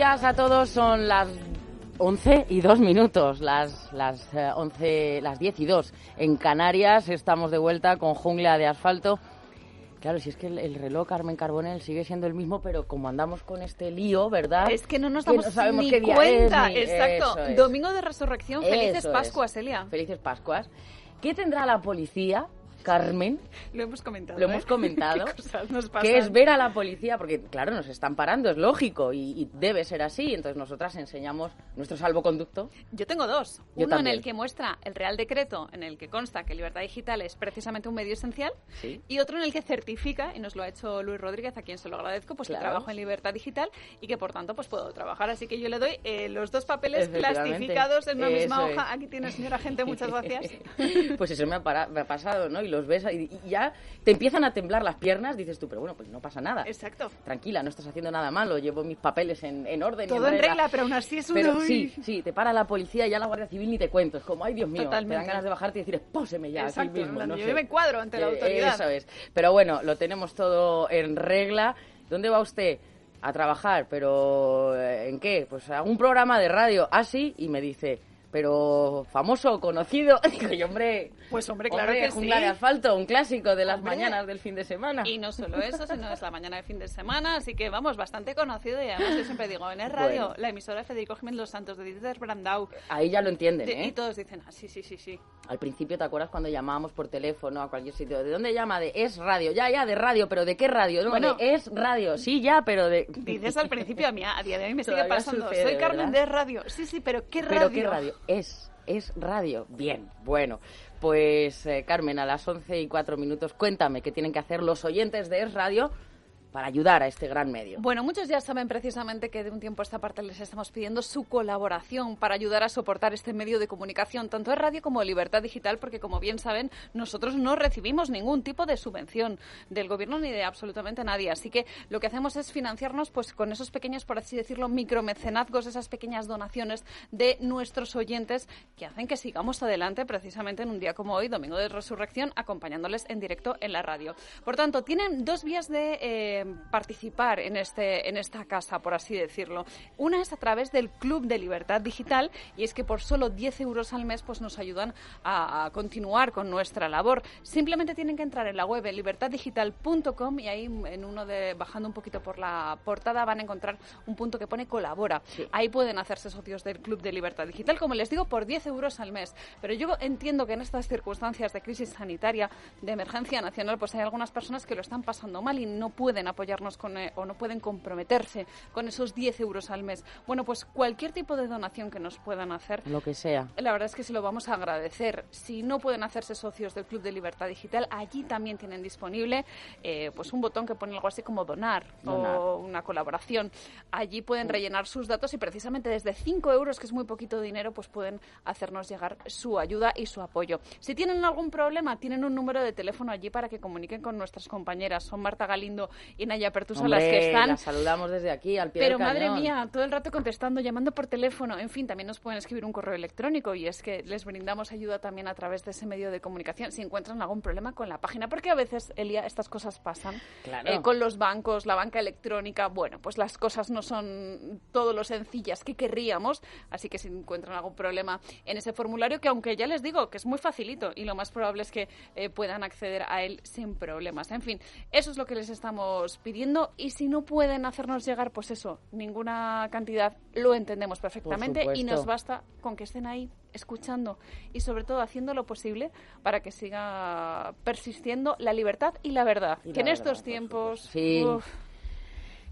Días a todos, son las 11 y 2 minutos, las, las, eh, 11, las 10 y 2 en Canarias. Estamos de vuelta con Jungla de Asfalto. Claro, si es que el, el reloj Carmen Carbonell sigue siendo el mismo, pero como andamos con este lío, ¿verdad? Es que no nos Que damos no sabemos ni qué día cuenta. es, ni- Exacto. es. Domingo de Resurrección. Felices Eso es. Pascuas, Elia. Felices Pascuas. ¿Qué tendrá la policía, Carmen? Lo hemos comentado. Lo hemos ¿eh? comentado. ¿Qué cosas nos pasan? que es ver a la policía, porque claro, nos están parando, es lógico y, y debe ser así. Entonces nosotras enseñamos nuestro salvoconducto. Yo tengo dos. Yo Uno también. en el que muestra el Real Decreto, en el que consta que Libertad Digital es precisamente un medio esencial, Sí. y otro en el que certifica, y nos lo ha hecho Luis Rodríguez, a quien se lo agradezco, pues Claro. que trabajo en Libertad Digital y que por tanto pues puedo trabajar. Así que yo le doy eh, los dos papeles plastificados en una misma hoja. es. Aquí tiene, señora gente, muchas gracias. pues eso me ha, para- me ha pasado, ¿no? Y los ves y, y ya te empiezan a temblar las piernas, dices tú, pero bueno, pues no pasa nada. Exacto. Tranquila, no estás haciendo nada malo, llevo mis papeles en, en orden. Todo en regla, pero aún así es un Pero sí, sí, te para la policía y ya la Guardia Civil ni te cuento. Es como, ay Dios mío, te dan ganas de bajarte y decir, póseme ya Exacto, aquí mismo. no yo sé. me cuadro ante la Eh, autoridad. Eso es. Pero bueno, lo tenemos todo en regla. ¿Dónde va usted? A trabajar, pero eh, ¿en qué? Pues a un programa de radio, así, y me dice, pero famoso, conocido. Digo, yo, hombre, Pues hombre, claro hombre, que Jungla sí. de asfalto, un clásico de las Hombre. mañanas del fin de semana. Y no solo eso, sino es la mañana de fin de semana, así que vamos, bastante conocido y además yo siempre digo, en el radio, Bueno. la emisora de Federico Jiménez Los Santos, de Dieter Brandau, Ahí ya lo entienden, de- ¿eh? y todos dicen, ah, sí, sí, sí, sí. Al principio, ¿te acuerdas cuando llamábamos por teléfono a cualquier sitio? ¿De dónde llama? De Es Radio. Ya, ya, de radio, pero ¿de qué radio? No, Bueno. de Es Radio. Sí, ya, pero de... Dices al principio, a mí a día de hoy me sigue pasando, sucede, soy Carmen ¿verdad? de radio, sí, sí, pero ¿qué radio? ¿Pero qué radio? Es, es radio. Bien, bueno. Pues, eh, Carmen, a las 11 y 4 minutos, cuéntame qué tienen que hacer los oyentes de Es Radio para ayudar a este gran medio. Bueno, muchos ya saben precisamente que de un tiempo a esta parte les estamos pidiendo su colaboración para ayudar a soportar este medio de comunicación, tanto en radio como en Libertad Digital, porque como bien saben, nosotros no recibimos ningún tipo de subvención del gobierno ni de absolutamente nadie. Así que lo que hacemos es financiarnos pues con esos pequeños, por así decirlo, micromecenazgos, esas pequeñas donaciones de nuestros oyentes que hacen que sigamos adelante precisamente en un día como hoy, Domingo de Resurrección, acompañándoles en directo en la radio. Por tanto, tienen dos vías de eh, participar en, este, en esta casa, por así decirlo. Una es a través del Club de Libertad Digital y es que por solo 10 euros al mes pues nos ayudan a, a continuar con nuestra labor. Simplemente tienen que entrar en la web libertaddigital.com y ahí en uno de bajando un poquito por la portada van a encontrar un punto que pone colabora. Ahí pueden hacerse socios del Club de Libertad Digital, como les digo, por 10 euros al mes. Pero yo entiendo que en estas circunstancias de crisis sanitaria, de emergencia nacional, pues hay algunas personas que lo están pasando mal y no pueden apoyarnos con, eh, o no pueden comprometerse con esos 10 euros al mes. Bueno, pues cualquier tipo de donación que nos puedan hacer, Lo que sea. la verdad es que se lo vamos a agradecer. Si no pueden hacerse socios del Club de Libertad Digital, allí también tienen disponible eh, pues un botón que pone algo así como donar, Donar. o una colaboración. Allí pueden rellenar sus datos y precisamente desde 5 euros, que es muy poquito dinero, pues pueden hacernos llegar su ayuda y su apoyo. Si tienen algún problema, tienen un número de teléfono allí para que comuniquen con nuestras compañeras. Son Marta Galindo y Naya Pertusa las Hombre, que están. las saludamos desde aquí, al pie Pero del madre cañón. mía, todo el rato contestando, llamando por teléfono, en fin, también nos pueden escribir un correo electrónico y es que les brindamos ayuda también a través de ese medio de comunicación si encuentran algún problema con la página, porque a veces, Elia, estas cosas pasan Claro. eh, con los bancos, la banca electrónica, bueno, pues las cosas no son todo lo sencillas que querríamos, así que si encuentran algún problema en ese formulario, que aunque ya les digo que es muy facilito y lo más probable es que eh, puedan acceder a él sin problemas. En fin, eso es lo que les estamos pidiendo y si no pueden hacernos llegar, pues eso, ninguna cantidad, lo entendemos perfectamente y nos basta con que estén ahí escuchando y sobre todo haciendo lo posible para que siga persistiendo la libertad y la verdad. que en estos tiempos... Sí.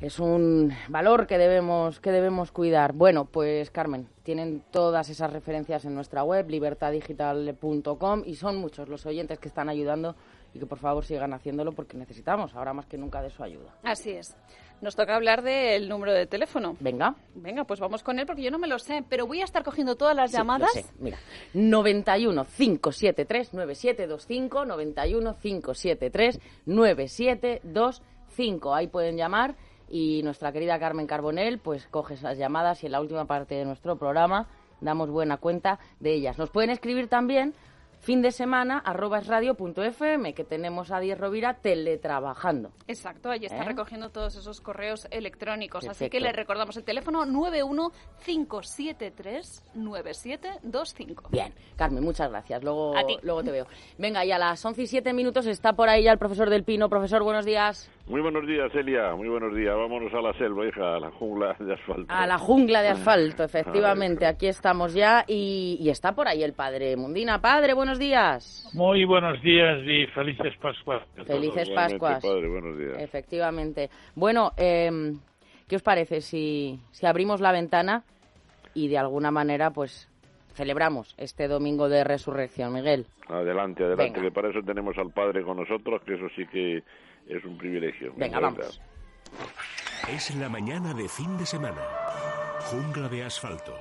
es un valor que debemos que debemos cuidar. Bueno, pues Carmen, tienen todas esas referencias en nuestra web libertaddigital.com y son muchos los oyentes que están ayudando y que por favor sigan haciéndolo porque necesitamos ahora más que nunca de su ayuda. Así es. Nos toca hablar del número de teléfono. Venga. Venga, pues vamos con él porque yo no me lo sé, pero voy a estar cogiendo todas las llamadas. Lo sé. Mira, 91 573 9725 91 573 9725. Ahí pueden llamar y nuestra querida Carmen Carbonell pues coge esas llamadas y en la última parte de nuestro programa damos buena cuenta de ellas. Nos pueden escribir también fin de semana arroba radio.fm que tenemos a Diez Rovira teletrabajando. Exacto, ahí está ¿Eh? recogiendo todos esos correos electrónicos. Así que le recordamos el teléfono 915739725. Bien, Carmen, muchas gracias. Luego, luego te veo. Venga, y a las 11 y 7 minutos está por ahí ya el profesor del Pino. Profesor, buenos días. Muy buenos días, Elia. Muy buenos días. Vámonos a la selva, hija, a la jungla de asfalto. A la jungla de asfalto, efectivamente. Aquí estamos ya y, y está por ahí el padre Mundina. Padre, buenos buenos días. Muy buenos días y felices Pascuas. Felices Pascuas. Efectivamente. Bueno, em, ¿qué os parece si, si abrimos la ventana y de alguna manera pues celebramos este domingo de resurrección, Miguel? Adelante, adelante, que para eso tenemos al Padre con nosotros, que eso sí que es un privilegio. Venga, vamos. Es la mañana de fin de semana. Jungla de asfalto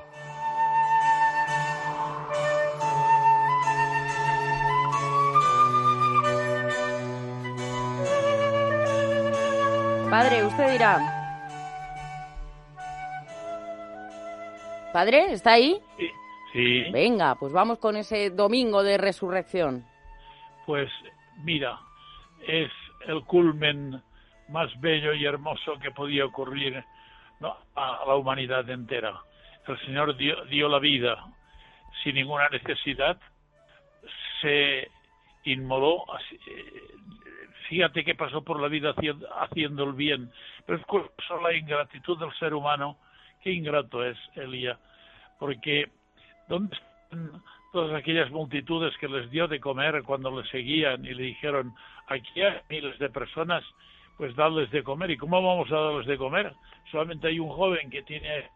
Padre, usted dirá. Padre, ¿está ahí? Sí. Venga, pues vamos con ese domingo de resurrección. Pues mira, es el culmen más bello y hermoso que podía ocurrir a la humanidad entera. El Señor dio, dio la vida sin ninguna necesidad, se inmoló, fíjate que pasó por la vida haciendo, el bien, pero es la ingratitud del ser humano, qué ingrato es Elía, porque ¿dónde están todas aquellas multitudes que les dio de comer cuando les seguían y le dijeron, aquí hay miles de personas, pues darles de comer, ¿y cómo vamos a darles de comer? Solamente hay un joven que tiene,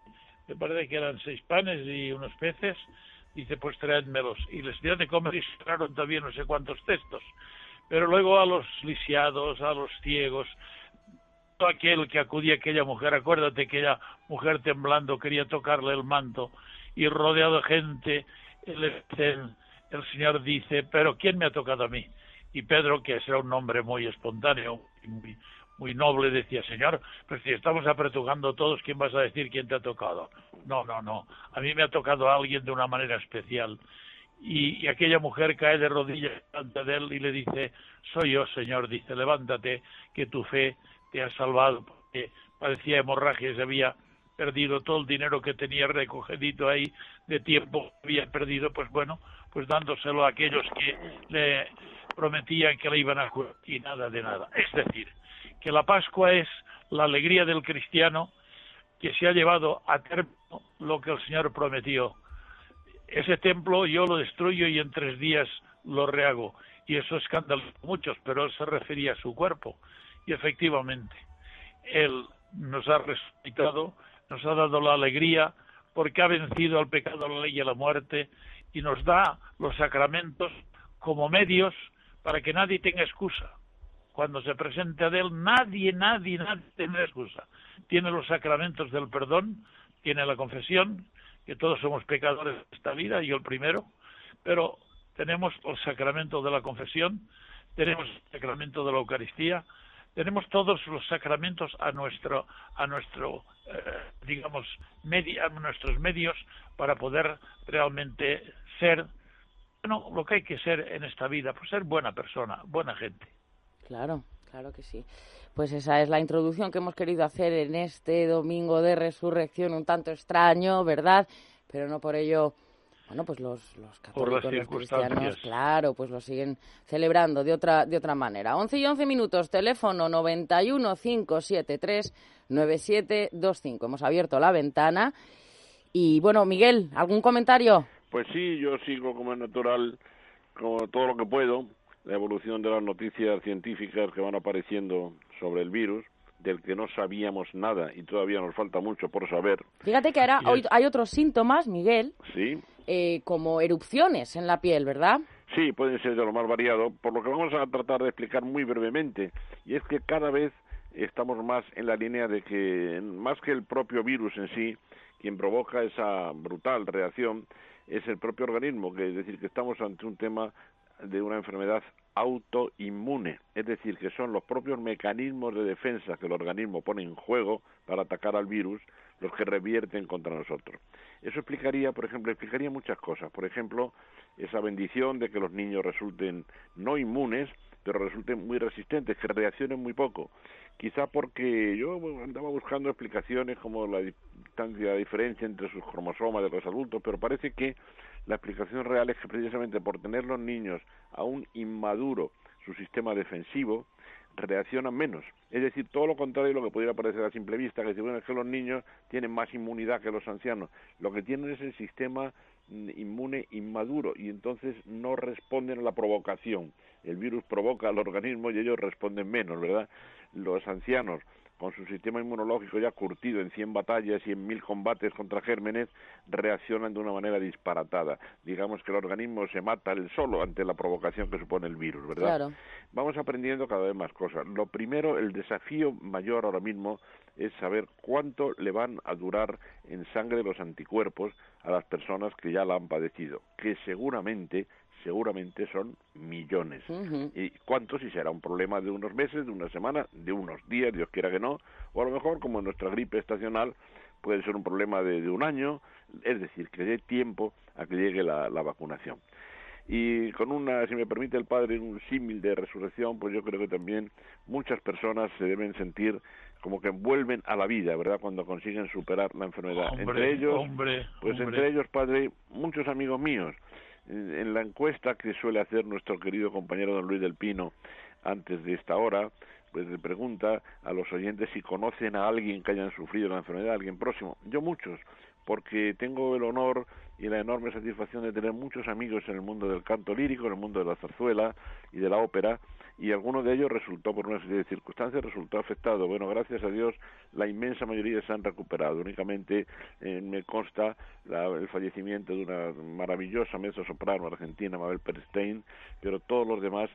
me parece que eran seis panes y unos peces, dice, pues traédmelos, y les dio de comer y sacaron también no sé cuántos textos pero luego a los lisiados, a los ciegos, todo aquel que acudía a aquella mujer, acuérdate que aquella mujer temblando quería tocarle el manto y rodeado de gente, el, Señor dice, pero ¿quién me ha tocado a mí? Y Pedro, que era un hombre muy espontáneo, muy, muy noble, decía, Señor, pero si estamos apretujando todos, ¿quién vas a decir quién te ha tocado? No, no, no, a mí me ha tocado a alguien de una manera especial y, aquella mujer cae de rodillas de él y le dice, soy yo, Señor, dice, levántate, que tu fe te ha salvado, porque parecía hemorragia, se había perdido todo el dinero que tenía recogedito ahí de tiempo, había perdido, pues bueno, pues dándoselo a aquellos que le prometían que le iban a curar y nada de nada. Es decir, que la Pascua es la alegría del cristiano que se ha llevado a término lo que el Señor prometió ese templo yo lo destruyo y en tres días lo rehago. Y eso escandalizó a muchos, pero él se refería a su cuerpo. Y efectivamente, él nos ha resucitado, nos ha dado la alegría, porque ha vencido al pecado, la ley y la muerte, y nos da los sacramentos como medios para que nadie tenga excusa. Cuando se presente a él, nadie, nadie, nadie tiene excusa. Tiene los sacramentos del perdón, tiene la confesión, que todos somos pecadores de esta vida, yo el primero, pero tenemos el sacramento de la confesión, tenemos el sacramento de la Eucaristía, tenemos todos los sacramentos a nuestro, a nuestro, eh, digamos, a nuestros medios para poder realmente ser, bueno, lo que hay que ser en esta vida, pues ser buena persona, buena gente. Claro, claro que sí. Pues esa es la introducción que hemos querido hacer en este domingo de resurrección, un tanto extraño, ¿verdad? Pero no por ello, bueno, pues los, los católicos, los cristianos, claro, pues lo siguen celebrando de otra, de otra manera. 11 y 11 minutos, teléfono 91 573 9725. Hemos abierto la ventana. Y bueno, Miguel, ¿algún comentario? Pues sí, yo sigo como es natural, como todo lo que puedo, la evolución de las noticias científicas que van apareciendo sobre el virus del que no sabíamos nada y todavía nos falta mucho por saber. Fíjate que ahora hoy hay otros síntomas, Miguel, sí. Eh, como erupciones en la piel, ¿verdad? Sí, pueden ser de lo más variado, por lo que vamos a tratar de explicar muy brevemente, y es que cada vez estamos más en la línea de que, más que el propio virus en sí, quien provoca esa brutal reacción es el propio organismo, que es decir, que estamos ante un tema de una enfermedad autoinmune, es decir, que son los propios mecanismos de defensa que el organismo pone en juego para atacar al virus los que revierten contra nosotros. Eso explicaría, por ejemplo, explicaría muchas cosas. Por ejemplo, esa bendición de que los niños resulten no inmunes, pero resulten muy resistentes, que reaccionen muy poco. Quizá porque yo andaba buscando explicaciones como la distancia, la diferencia entre sus cromosomas de los adultos, pero parece que la explicación real es que precisamente por tener los niños aún inmaduro su sistema defensivo, reaccionan menos. Es decir, todo lo contrario de lo que pudiera parecer a simple vista, que es que los niños tienen más inmunidad que los ancianos. Lo que tienen es el sistema inmune inmaduro y entonces no responden a la provocación. El virus provoca al organismo y ellos responden menos, ¿verdad? Los ancianos con su sistema inmunológico ya curtido en 100 batallas y en 1000 combates contra gérmenes, reaccionan de una manera disparatada. Digamos que el organismo se mata él solo ante la provocación que supone el virus, ¿verdad? Vamos aprendiendo cada vez más cosas. Lo primero, el desafío mayor ahora mismo es saber cuánto le van a durar en sangre los anticuerpos a las personas que ya la han padecido, que seguramente seguramente son millones. ¿Y cuántos? Si será un problema de unos meses, de una semana, de unos días, Dios quiera que no, o a lo mejor, como nuestra gripe estacional, puede ser un problema de, un año, es decir, que dé tiempo a que llegue la, vacunación. Y con una, si me permite el padre, un símil de resurrección, pues yo creo que también muchas personas se deben sentir como que vuelven a la vida, ¿verdad? Cuando consiguen superar la enfermedad. entre ellos, pues entre ellos, padre, muchos amigos míos en la encuesta que suele hacer nuestro querido compañero don Luis del Pino antes de esta hora, pues le pregunta a los oyentes si conocen a alguien que hayan sufrido la enfermedad, alguien próximo. Yo muchos, porque tengo el honor y la enorme satisfacción de tener muchos amigos en el mundo del canto lírico, en el mundo de la zarzuela y de la ópera, y alguno de ellos resultó, por una serie de circunstancias, resultó afectado. Bueno, gracias a Dios, la inmensa mayoría se han recuperado. Únicamente eh, me consta el fallecimiento de una maravillosa mezzo soprano argentina, Mabel Perstein, pero todos los demás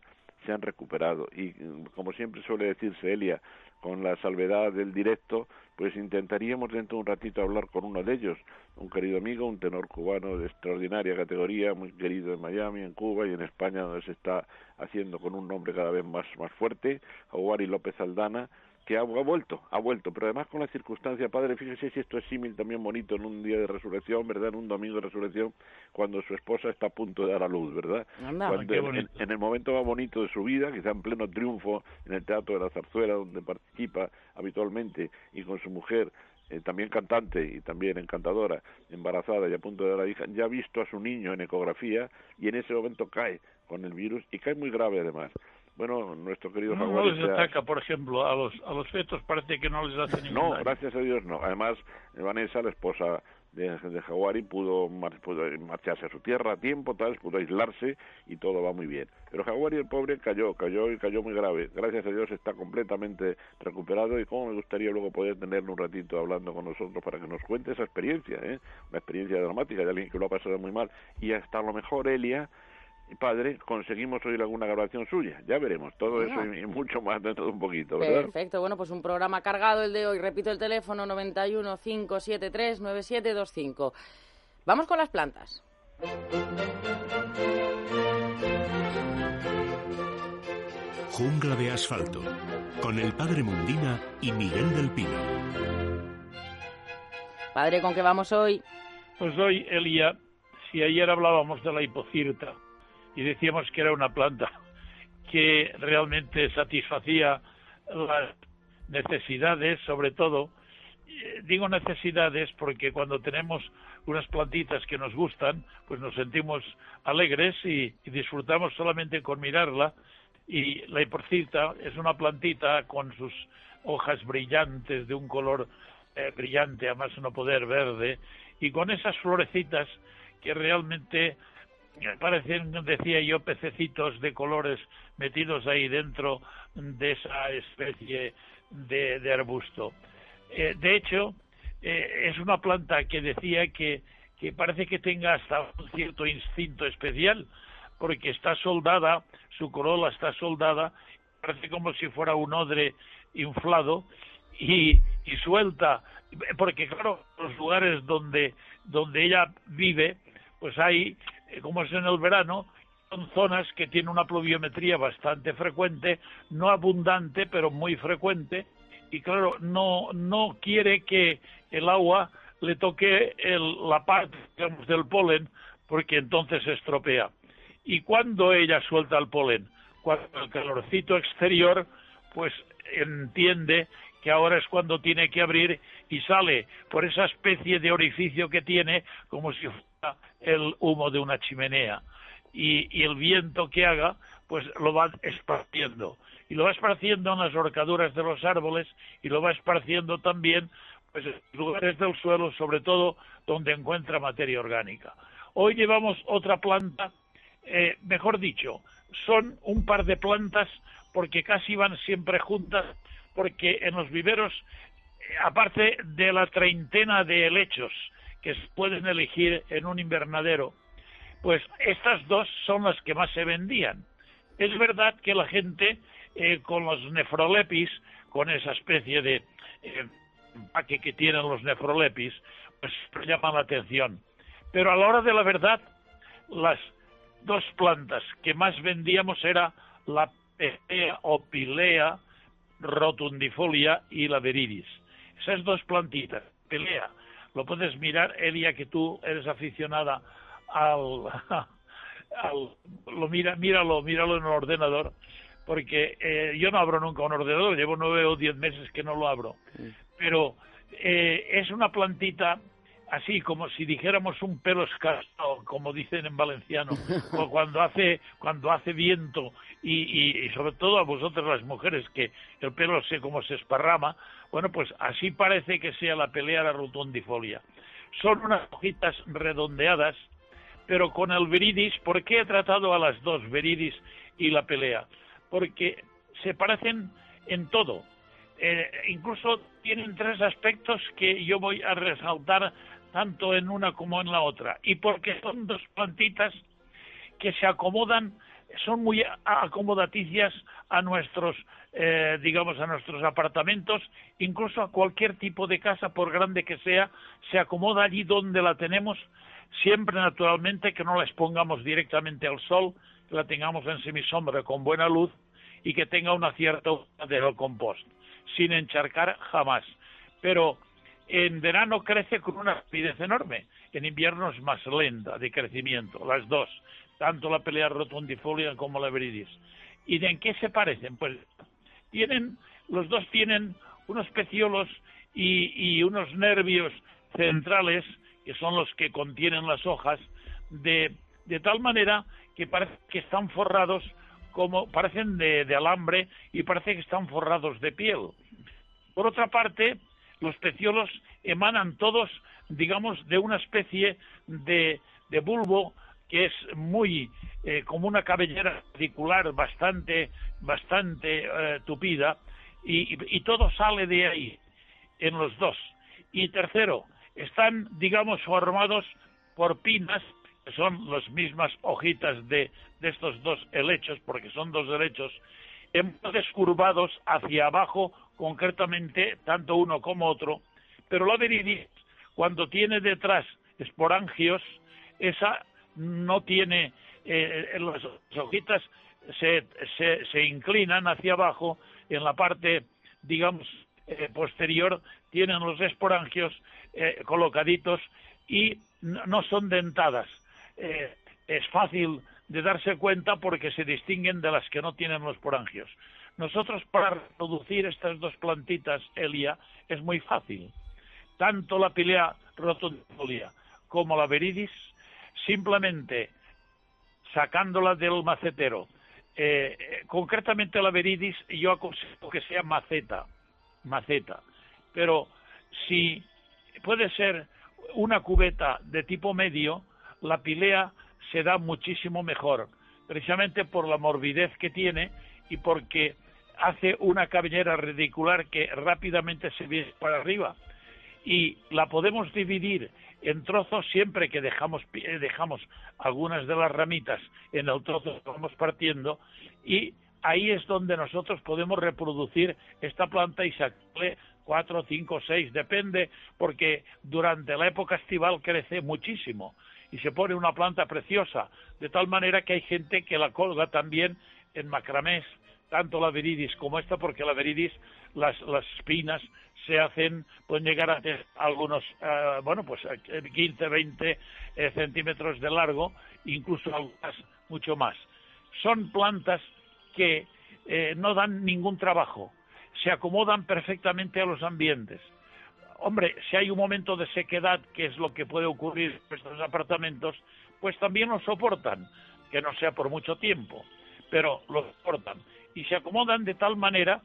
se han recuperado. Y como siempre suele decirse Elia, con la salvedad del directo, pues intentaríamos dentro de un ratito hablar con uno de ellos, un querido amigo, un tenor cubano de extraordinaria categoría, muy querido en Miami, en Cuba y en España, donde se está haciendo con un nombre cada vez más, más fuerte, Aguari López Aldana, que ha, vuelto, ha vuelto, pero además con la circunstancia, padre, fíjese si esto es símil también bonito en un día de resurrección, ¿verdad? En un domingo de resurrección, cuando su esposa está a punto de dar a luz, ¿verdad? cuando en, el momento más bonito de su vida, quizá en pleno triunfo en el Teatro de la Zarzuela, donde participa habitualmente, y con su mujer, eh, también cantante y también encantadora, embarazada y a punto de dar a hija, ya ha visto a su niño en ecografía y en ese momento cae con el virus y cae muy grave además bueno, nuestro querido no, no les ataca, por ejemplo, a los, a los fetos parece que no les hace ningún No, gracias a Dios no. Además, Vanessa, la esposa de, de Jaguari, pudo, marcharse a su tierra a tiempo, tal, pudo aislarse y todo va muy bien. Pero Jaguari, el pobre, cayó, cayó y cayó muy grave. Gracias a Dios está completamente recuperado y cómo me gustaría luego poder tenerlo un ratito hablando con nosotros para que nos cuente esa experiencia, ¿eh? una experiencia dramática de alguien que lo ha pasado muy mal. Y hasta a lo mejor Elia padre, conseguimos oír alguna grabación suya. Ya veremos todo eso y, mucho más dentro de un poquito, ¿verdad? Perfecto, bueno, pues un programa cargado el de hoy. Repito el teléfono 91 573 9725. Vamos con las plantas. Jungla de asfalto, con el padre Mundina y Miguel del Pino. Padre, ¿con qué vamos hoy? Pues hoy, Elia, si ayer hablábamos de la hipocirta, y decíamos que era una planta que realmente satisfacía las necesidades, sobre todo, eh, digo necesidades porque cuando tenemos unas plantitas que nos gustan, pues nos sentimos alegres y, disfrutamos solamente con mirarla. Y la hiporcita es una plantita con sus hojas brillantes de un color eh, brillante, además no poder verde, y con esas florecitas que realmente parecen, decía yo, pececitos de colores metidos ahí dentro de esa especie de, arbusto. Eh, de hecho, eh, es una planta que decía que, que parece que tenga hasta un cierto instinto especial, porque está soldada, su corola está soldada, parece como si fuera un odre inflado y, y suelta, porque claro, los lugares donde, donde ella vive, pues hay, como es en el verano, son zonas que tienen una pluviometría bastante frecuente, no abundante, pero muy frecuente, y claro, no, no quiere que el agua le toque el, la parte del polen, porque entonces se estropea. ¿Y cuando ella suelta el polen? Cuando el calorcito exterior, pues entiende que ahora es cuando tiene que abrir y sale por esa especie de orificio que tiene como si el humo de una chimenea. Y, el viento que haga, pues lo va esparciendo. Y lo va esparciendo en las horcaduras de los árboles y lo va esparciendo también pues, en lugares del suelo, sobre todo donde encuentra materia orgánica. Hoy llevamos otra planta, eh, mejor dicho, son un par de plantas porque casi van siempre juntas porque en los viveros, aparte de la treintena de helechos que pueden elegir en un invernadero, pues estas dos son las que más se vendían. Es verdad que la gente eh, con los nefrolepis, con esa especie de eh, empaque que tienen los nefrolepis, pues llaman la atención. Pero a la hora de la verdad, las dos plantas que más vendíamos era la Pelea o Pilea rotundifolia y la veridis. Esas dos plantitas, pelea, lo puedes mirar, Elia, que tú eres aficionada al, al lo mira, míralo, míralo en un ordenador, porque eh, yo no abro nunca un ordenador, llevo nueve o diez meses que no lo abro, pero eh, es una plantita así como si dijéramos un pelo escaso, como dicen en valenciano, o cuando hace cuando hace viento y, y, sobre todo a vosotras las mujeres que el pelo sé cómo se esparrama, bueno pues así parece que sea la pelea la rotundifolia. Son unas hojitas redondeadas, pero con el veridis, ¿por qué he tratado a las dos, veridis y la pelea? Porque se parecen en todo. Eh, incluso tienen tres aspectos que yo voy a resaltar tanto en una como en la otra. Y porque son dos plantitas que se acomodan, son muy acomodaticias a nuestros, eh, digamos, a nuestros apartamentos, incluso a cualquier tipo de casa, por grande que sea, se acomoda allí donde la tenemos, siempre naturalmente que no la expongamos directamente al sol, que la tengamos en semisombra con buena luz y que tenga una cierta de compost, sin encharcar jamás. Pero en verano crece con una rapidez enorme, en invierno es más lenta de crecimiento, las dos, tanto la pelea rotundifolia como la veridis. ¿Y de en qué se parecen? Pues tienen, los dos tienen unos peciolos y, unos nervios centrales, que son los que contienen las hojas, de, de tal manera que parece que están forrados como parecen de, de alambre y parece que están forrados de piel. Por otra parte, los peciolos emanan todos, digamos, de una especie de, bulbo que es muy eh, como una cabellera radicular bastante bastante eh, tupida y, y, todo sale de ahí en los dos. Y tercero están digamos formados por pinas son las mismas hojitas de, de estos dos helechos porque son dos helechos descurvados hacia abajo concretamente tanto uno como otro, pero la viridis, cuando tiene detrás esporangios, esa no tiene, eh, las hojitas se, se, inclinan hacia abajo, en la parte, digamos, eh, posterior, tienen los esporangios eh, colocaditos y no son dentadas. es fácil de darse cuenta porque se distinguen de las que no tienen los esporangios. Nosotros para reproducir estas dos plantitas, Elia, es muy fácil. Tanto la pilea rotundifolia como la veridis, simplemente sacándola del macetero. Eh, concretamente la veridis yo aconsejo que sea maceta, maceta. Pero si puede ser una cubeta de tipo medio, la pilea se da muchísimo mejor, precisamente por la morbidez que tiene y porque hace una cabellera radicular que rápidamente se viene para arriba. Y la podemos dividir en trozos siempre que dejamos, eh, dejamos algunas de las ramitas en el trozo que vamos partiendo y ahí es donde nosotros podemos reproducir esta planta y sacarle cuatro, cinco, seis, depende, porque durante la época estival crece muchísimo y se pone una planta preciosa, de tal manera que hay gente que la colga también en macramés, tanto la viridis como esta, porque la viridis, las, las espinas se hacen, pueden llegar a tener algunos, eh, bueno, pues 15, eh, 20 eh, centímetros de largo, incluso algunas mucho más. Son plantas que no dan ningún trabajo, se acomodan perfectamente a los ambientes. Hombre, si hay un momento de sequedad, que es lo que puede ocurrir en estos apartamentos, pues también lo soportan, que no sea por mucho tiempo, pero lo soportan. Y se acomodan de tal manera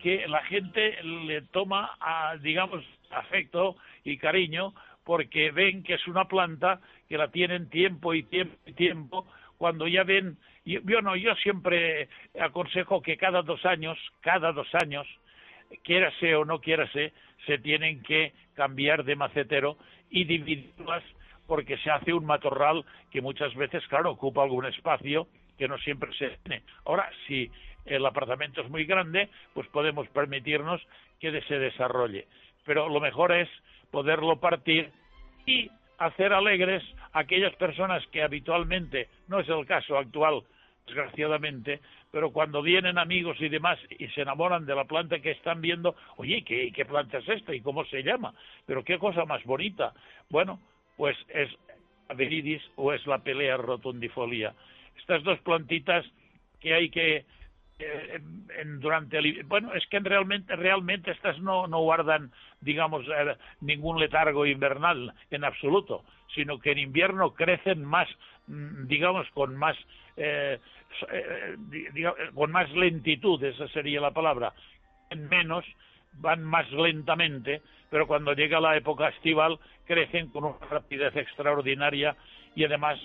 que la gente le toma, digamos, afecto y cariño porque ven que es una planta que la tienen tiempo y tiempo y tiempo. Cuando ya ven yo, no yo siempre aconsejo que cada dos años cada dos años quiérase o no quiérase se tienen que cambiar de macetero y dividirlas porque se hace un matorral que muchas veces claro ocupa algún espacio que no siempre se tiene ahora si el apartamento es muy grande, pues podemos permitirnos que se desarrolle. Pero lo mejor es poderlo partir y hacer alegres a aquellas personas que habitualmente, no es el caso actual, desgraciadamente, pero cuando vienen amigos y demás y se enamoran de la planta que están viendo, oye, ¿qué, planta es esta y cómo se llama? Pero qué cosa más bonita. Bueno, pues es Viridis o es la pelea rotundifolia. Estas dos plantitas que hay que eh, en, durante el, bueno es que realmente realmente estas no no guardan digamos eh, ningún letargo invernal en absoluto sino que en invierno crecen más mm, digamos con más eh, con más lentitud esa sería la palabra en menos van más lentamente pero cuando llega la época estival crecen con una rapidez extraordinaria y además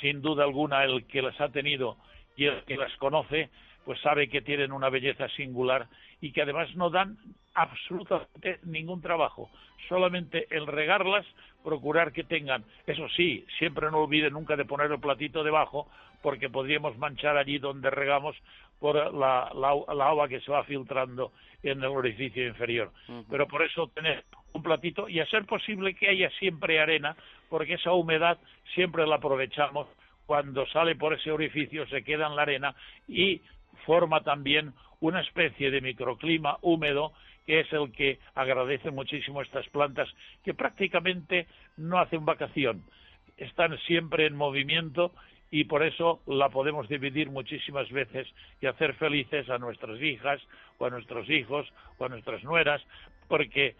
sin duda alguna el que las ha tenido y el que las conoce pues sabe que tienen una belleza singular y que además no dan absolutamente ningún trabajo, solamente el regarlas, procurar que tengan, eso sí, siempre no olvide nunca de poner el platito debajo, porque podríamos manchar allí donde regamos por la, agua que se va filtrando en el orificio inferior. Pero por eso tener un platito y a ser posible que haya siempre arena, porque esa humedad siempre la aprovechamos. Cuando sale por ese orificio se queda en la arena y forma también una especie de microclima húmedo que es el que agradece muchísimo estas plantas que prácticamente no hacen vacación, están siempre en movimiento y por eso la podemos dividir muchísimas veces y hacer felices a nuestras hijas o a nuestros hijos o a nuestras nueras, porque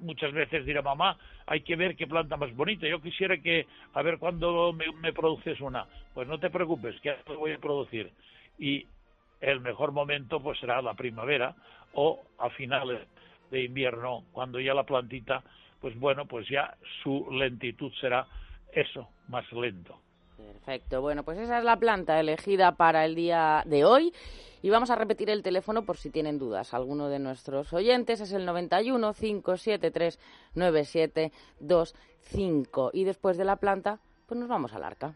muchas veces dirá mamá, hay que ver qué planta más bonita, yo quisiera que, a ver cuándo me, produces una, pues no te preocupes, que voy a producir. Y el mejor momento pues será la primavera o a finales de invierno cuando ya la plantita pues bueno pues ya su lentitud será eso más lento perfecto bueno pues esa es la planta elegida para el día de hoy y vamos a repetir el teléfono por si tienen dudas. Alguno de nuestros oyentes es el 91 573 9725. Y después de la planta, pues nos vamos al arca.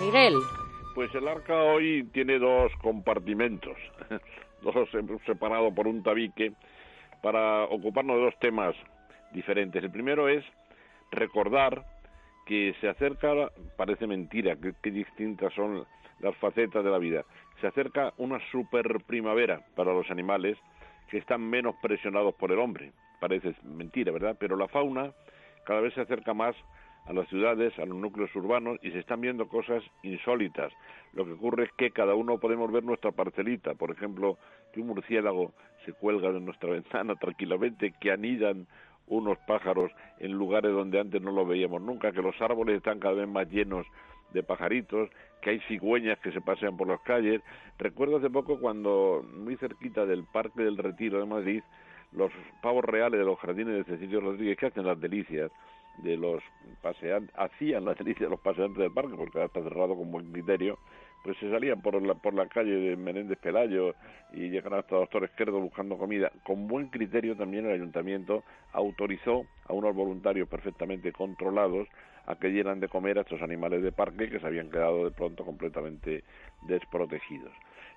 Miguel. Pues el arca hoy tiene dos compartimentos, dos separados por un tabique, para ocuparnos de dos temas diferentes. El primero es recordar que se acerca, parece mentira, que, distintas son las facetas de la vida. Se acerca una super primavera para los animales que están menos presionados por el hombre. Parece mentira, ¿verdad? Pero la fauna cada vez se acerca más a las ciudades, a los núcleos urbanos y se están viendo cosas insólitas. Lo que ocurre es que cada uno podemos ver nuestra parcelita, por ejemplo, que un murciélago se cuelga de nuestra ventana tranquilamente, que anidan unos pájaros en lugares donde antes no los veíamos nunca, que los árboles están cada vez más llenos de pajaritos, que hay cigüeñas que se pasean por las calles. Recuerdo hace poco cuando, muy cerquita del Parque del Retiro de Madrid, los pavos reales de los jardines de Cecilio Rodríguez, que hacen las delicias de los paseantes, hacían las delicias de los paseantes del parque, porque ahora está cerrado con buen criterio, pues se salían por la, por la calle de Menéndez Pelayo y llegaron hasta Doctor Esquerdo buscando comida. Con buen criterio también el ayuntamiento autorizó a unos voluntarios perfectamente controlados a que dieran de comer a estos animales de parque que se habían quedado de pronto completamente desprotegidos.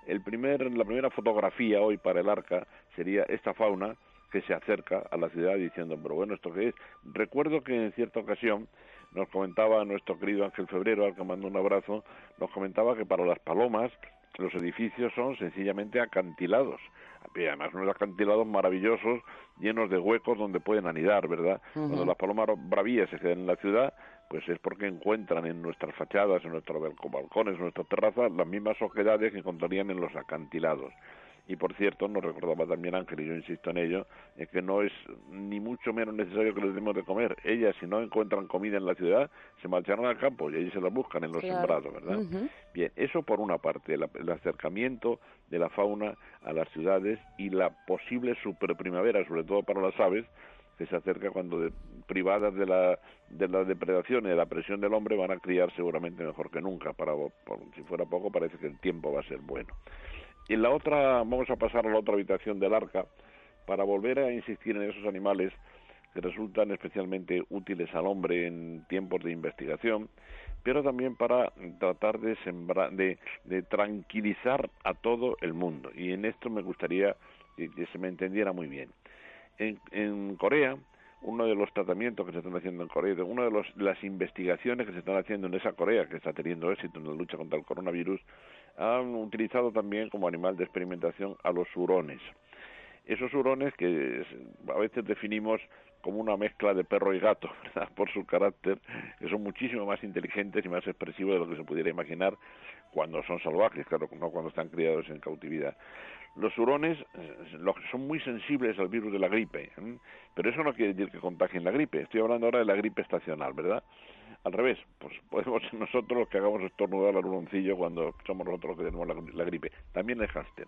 El primer, la primera fotografía hoy para el arca sería esta fauna que se acerca a la ciudad diciendo, pero bueno, ¿esto qué es? Recuerdo que en cierta ocasión nos comentaba nuestro querido Ángel Febrero, al que mando un abrazo, nos comentaba que para las palomas los edificios son sencillamente acantilados. Además, unos acantilados maravillosos, llenos de huecos donde pueden anidar, ¿verdad? Cuando las palomas bravías se quedan en la ciudad, pues es porque encuentran en nuestras fachadas, en nuestros balcones, en nuestras terrazas, las mismas ojedades que encontrarían en los acantilados. Y por cierto, nos recordaba también Ángel, y yo insisto en ello, es que no es ni mucho menos necesario que les demos de comer. Ellas, si no encuentran comida en la ciudad, se marcharán al campo y allí se la buscan en los sembrados, ¿verdad? Bien, eso por una parte, el acercamiento de la fauna a las ciudades y la posible superprimavera, sobre todo para las aves, que se acerca cuando de, privadas de la, de la depredación y de la presión del hombre van a criar seguramente mejor que nunca. Para, si fuera poco, parece que el tiempo va a ser bueno. En la otra, vamos a pasar a la otra habitación del arca para volver a insistir en esos animales que resultan especialmente útiles al hombre en tiempos de investigación, pero también para tratar de, sembrar, de, de tranquilizar a todo el mundo. Y en esto me gustaría que, se me entendiera muy bien. En, en Corea, uno de los tratamientos que se están haciendo en Corea, una de los, las investigaciones que se están haciendo en esa Corea, que está teniendo éxito en la lucha contra el coronavirus, han utilizado también como animal de experimentación a los hurones. Esos hurones que a veces definimos como una mezcla de perro y gato, ¿verdad? por su carácter, que son muchísimo más inteligentes y más expresivos de lo que se pudiera imaginar cuando son salvajes, claro, no cuando están criados en cautividad. Los hurones eh, son muy sensibles al virus de la gripe, pero eso no quiere decir que contagien la gripe. Estoy hablando ahora de la gripe estacional, ¿verdad? Al revés, pues podemos ser nosotros los que hagamos estornudar al huroncillo cuando somos nosotros los que tenemos la, gripe. También el hámster.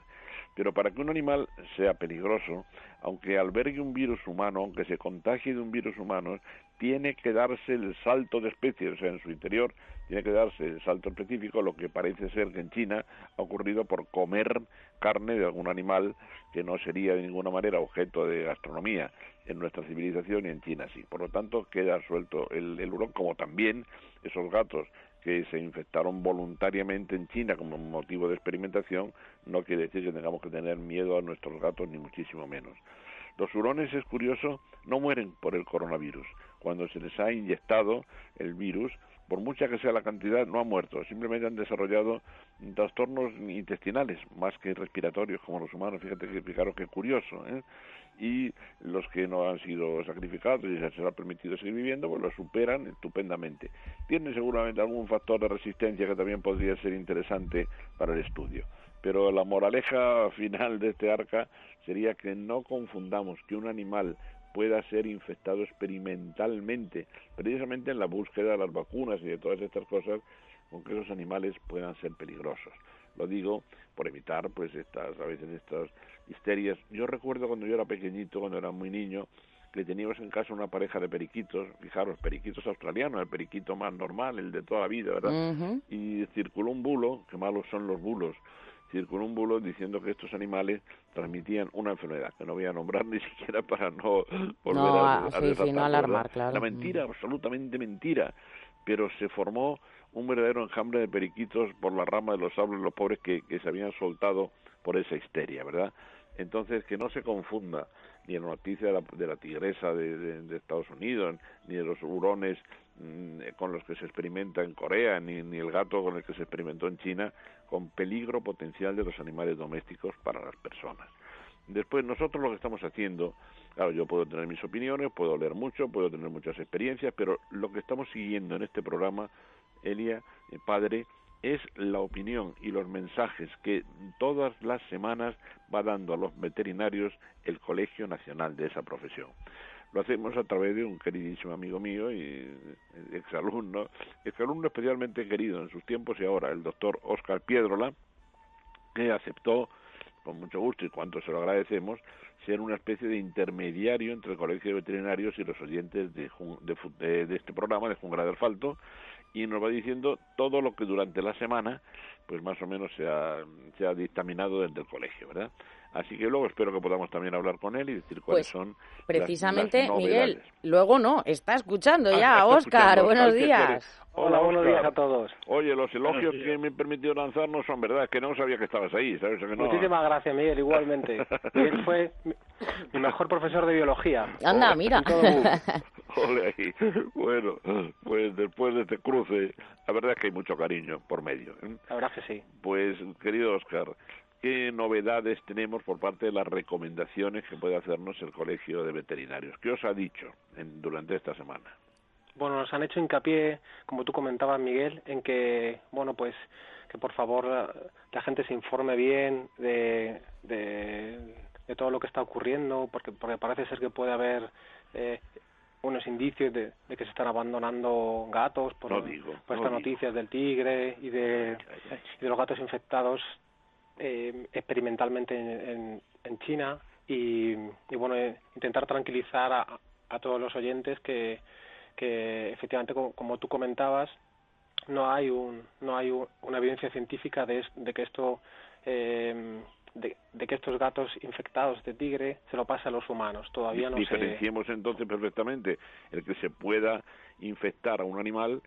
Pero para que un animal sea peligroso, aunque albergue un virus humano, aunque se contagie de un virus humano, tiene que darse el salto de especie, o sea, en su interior tiene que darse el salto específico, lo que parece ser que en China ha ocurrido por comer carne de algún animal que no sería de ninguna manera objeto de gastronomía en nuestra civilización y en China sí. Por lo tanto, queda suelto el, el hurón, como también esos gatos que se infectaron voluntariamente en China como motivo de experimentación, no quiere decir que tengamos que tener miedo a nuestros gatos, ni muchísimo menos. Los hurones, es curioso, no mueren por el coronavirus. Cuando se les ha inyectado el virus, por mucha que sea la cantidad, no han muerto, simplemente han desarrollado trastornos intestinales más que respiratorios como los humanos. Fíjate que fijaros qué curioso. ¿eh? Y los que no han sido sacrificados y se les ha permitido seguir viviendo, pues lo superan estupendamente. Tienen seguramente algún factor de resistencia que también podría ser interesante para el estudio. Pero la moraleja final de este arca sería que no confundamos que un animal pueda ser infectado experimentalmente, precisamente en la búsqueda de las vacunas y de todas estas cosas, con que esos animales puedan ser peligrosos. Lo digo por evitar, pues, estas, a veces estas histerias. Yo recuerdo cuando yo era pequeñito, cuando era muy niño, que teníamos en casa una pareja de periquitos, fijaros, periquitos australianos, el periquito más normal, el de toda la vida, ¿verdad? Y circuló un bulo, que malos son los bulos, circuló un bulo diciendo que estos animales transmitían una enfermedad, que no voy a nombrar ni siquiera para no volver a, a, sí, no alarmar, claro. La mentira, mm. absolutamente mentira. Pero se formó un verdadero enjambre de periquitos por la rama de los árboles, los pobres que, que se habían soltado por esa histeria, ¿verdad? Entonces, que no se confunda ni la noticia de la, de la tigresa de, de, Estados Unidos, ni de los hurones mm, con los que se experimenta en Corea, ni, ni el gato con el que se experimentó en China, con peligro potencial de los animales domésticos para las personas. Después, nosotros lo que estamos haciendo, claro, yo puedo tener mis opiniones, puedo leer mucho, puedo tener muchas experiencias, pero lo que estamos siguiendo en este programa, Elia, eh, padre, es la opinión y los mensajes que todas las semanas va dando a los veterinarios el Colegio Nacional de esa profesión. lo hacemos a través de un queridísimo amigo mío y exalumno, exalumno especialmente querido en sus tiempos y ahora, el doctor Oscar Piedrola, que aceptó con mucho gusto y cuanto se lo agradecemos, ser una especie de intermediario entre el Colegio de Veterinarios y los oyentes de, de, de este programa de Jungla de Asfalto y nos va diciendo todo lo que durante la semana pues más o menos se ha, se ha dictaminado desde el colegio, ¿verdad? Así que luego espero que podamos también hablar con él y decir cuáles pues, son. Precisamente, Miguel, luego no, está escuchando ah, ya. Oscar, buenos días. Hola, buenos días a todos. Oye, los elogios que me he permitido lanzar no son verdad, que no sabía que estabas ahí, ¿sabes? Que Muchísimas gracias, Miguel, igualmente. Miguel fue mi mejor profesor de biología. Anda, mira. Ole ahí. Bueno, pues después de este cruce, la verdad es que hay mucho cariño por medio. ¿eh? La verdad que sí. Pues, querido Oscar, ¿qué novedades tenemos por parte de las recomendaciones que puede hacernos el Colegio de Veterinarios? ¿Qué os ha dicho en, durante esta semana? bueno, nos han hecho hincapié, como tú comentabas, Miguel, en que, bueno, pues que por favor la, gente se informe bien de, de, todo lo que está ocurriendo, porque, porque parece ser que puede haber eh, unos indicios de, que se están abandonando gatos por, estas noticias del tigre y de, de los gatos infectados eh, experimentalmente en, en, China y, bueno, eh, intentar tranquilizar a, a todos los oyentes que que efectivamente, como, tú comentabas, no hay un, no hay una evidencia científica de, que esto eh, de, que estos gatos infectados de tigre se lo pase a los humanos. Todavía no Diferenciemos entonces perfectamente el que se pueda infectar a un animal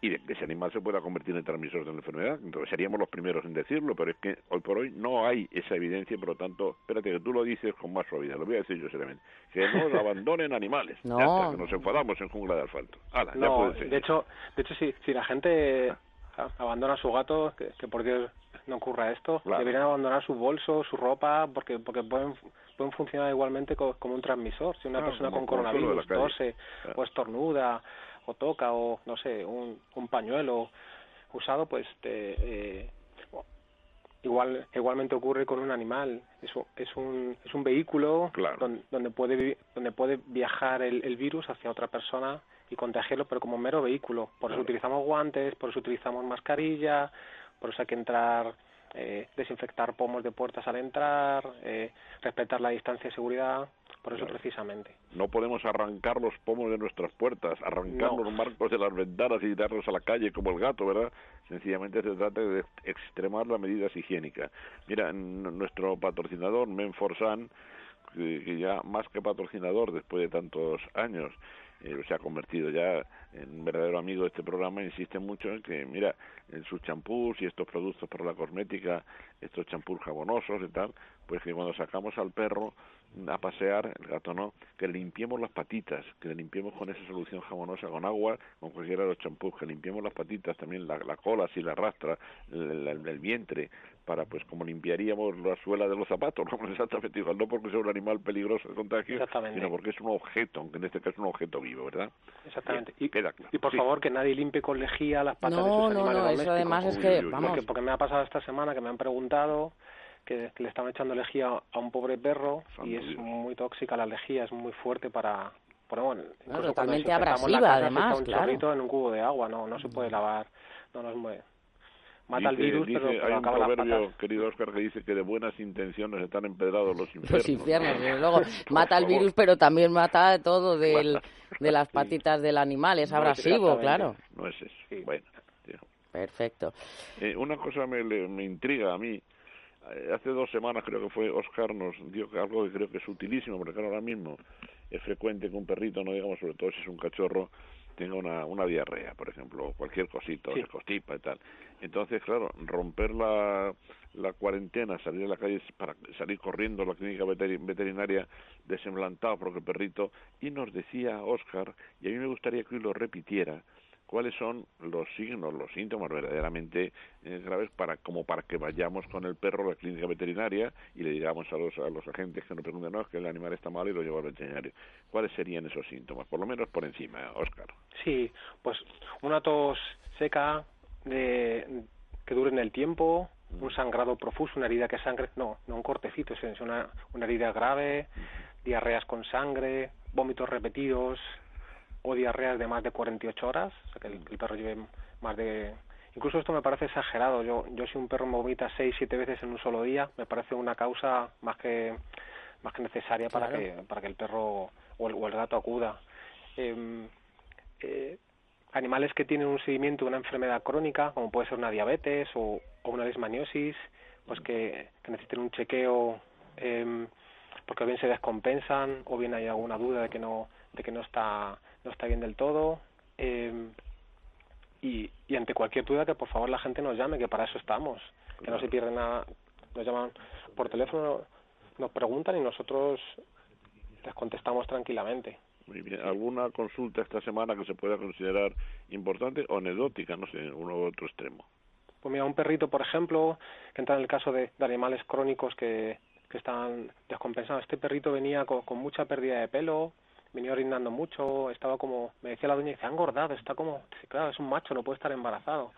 y de que ese animal se pueda convertir en transmisor de la enfermedad. Entonces seríamos los primeros en decirlo, pero es que hoy por hoy no hay esa evidencia, por lo tanto, espérate que tú lo dices con más suavidad, lo voy a decir yo seriamente, que no abandonen animales, no. que nos enfadamos en jungla de asfalto. no, de hecho, de hecho si, si la gente abandona su gato, que, que por Dios no ocurra esto, deberían abandonar su bolso, su ropa, porque porque pueden pueden funcionar igualmente como, un transmisor. Si una persona con coronavirus tose o estornuda o toca o no sé un, un pañuelo usado pues eh, igual igualmente ocurre con un animal. Es, es un es un vehículo donde, donde, puede donde puede viajar el, el, virus hacia otra persona y contagiarlo pero como mero vehículo. Por eso utilizamos guantes por eso utilizamos mascarilla por eso hay que entrar eh, desinfectar pomos de puertas al entrar, eh, respetar la distancia de seguridad, por eso precisamente. No podemos arrancar los pomos de nuestras puertas, arrancar los marcos de las ventanas y tirarlos a la calle como el gato, ¿verdad? Sencillamente se trata de extremar las medidas higiénicas. Mira, nuestro patrocinador, Menforsan, que ya más que patrocinador después de tantos años, eh, se ha convertido ya en un verdadero amigo de este programa, insiste mucho en que, mira, en sus champús y estos productos para la cosmética, estos champús jabonosos y tal, pues que cuando sacamos al perro a pasear, el gato no, que limpiemos las patitas, que limpiemos con esa solución jamonosa, con agua, con cualquiera de los champús, que limpiemos las patitas, también la, cola si la arrastra, el, vientre, para pues como limpiaríamos la suela de los zapatos, no exactamente igual, no porque sea un animal peligroso de contagio, sino porque es un objeto, aunque en este caso es un objeto vivo, ¿verdad? Exactamente. Y, y por favor, que nadie limpie con lejía las patas de sus animales no, no, eso además es que, vamos... porque me ha pasado esta semana que me han preguntado que, le estaban echando lejía a un pobre perro y es muy tóxica la lejía, es muy fuerte para... bueno, totalmente abrasiva, además, un claro. en un cubo de agua, no, no se puede lavar, no, no es Mata el virus, pero, hay un proverbio, querido Oscar, que dice que de buenas intenciones están empedrados los infiernos. Los infiernos, desde luego. mata el virus, pero también mata todo del, de las patitas del animal. Es abrasivo, claro. No es eso. Bueno, Perfecto. Eh, una cosa me, me intriga a mí eh, hace dos semanas creo que fue Oscar nos dio algo que creo que es utilísimo porque ahora mismo es frecuente que un perrito no digamos sobre todo si es un cachorro tenga una, una diarrea por ejemplo cualquier cosito se constipa y tal. Entonces claro romper la, la cuarentena salir a la calle para salir corriendo a la clínica veterinaria desemblantado porque el perrito y nos decía Oscar y a mí me gustaría que hoy lo repitiera cuáles son los signos, los síntomas verdaderamente eh, graves para como para que vayamos con el perro a la clínica veterinaria y le digamos a los, a los agentes que nos pregunten, no, es que el animal está mal y lo llevo al veterinario. ¿Cuáles serían esos síntomas? Por lo menos por encima, Óscar. Sí, pues una tos seca de, que dure en el tiempo, mm. un sangrado profuso, una herida que sangre, no, no un cortecito, es una, una herida grave, diarreas con sangre, vómitos repetidos o diarreas de más de 48 horas, o sea, que el, perro lleve más de... Incluso esto me parece exagerado. Yo, yo si un perro me vomita seis, siete veces en un solo día, me parece una causa más que más que necesaria para que para que el perro o el, gato acuda. Em, eh, animales que tienen un seguimiento de una enfermedad crónica, como puede ser una diabetes o, una desmaniosis, pues que, necesiten un chequeo eh, porque bien se descompensan o bien hay alguna duda de que no de que no está no está bien del todo eh, y, y ante cualquier duda que por favor la gente nos llame que para eso estamos que no se pierde nada nos llaman por teléfono nos preguntan y nosotros les contestamos tranquilamente muy bien. ¿Alguna consulta esta semana que se pueda considerar importante o anecdótica, no sé, uno u otro extremo? Pues mira, un perrito, por ejemplo, que entra en el caso de, animales crónicos que, que están descompensados. Este perrito venía con, mucha pérdida de pelo, venía orinando mucho, estaba como, me decía la dueña, dice, ha engordado, está como, claro, es un macho, no puede estar embarazado,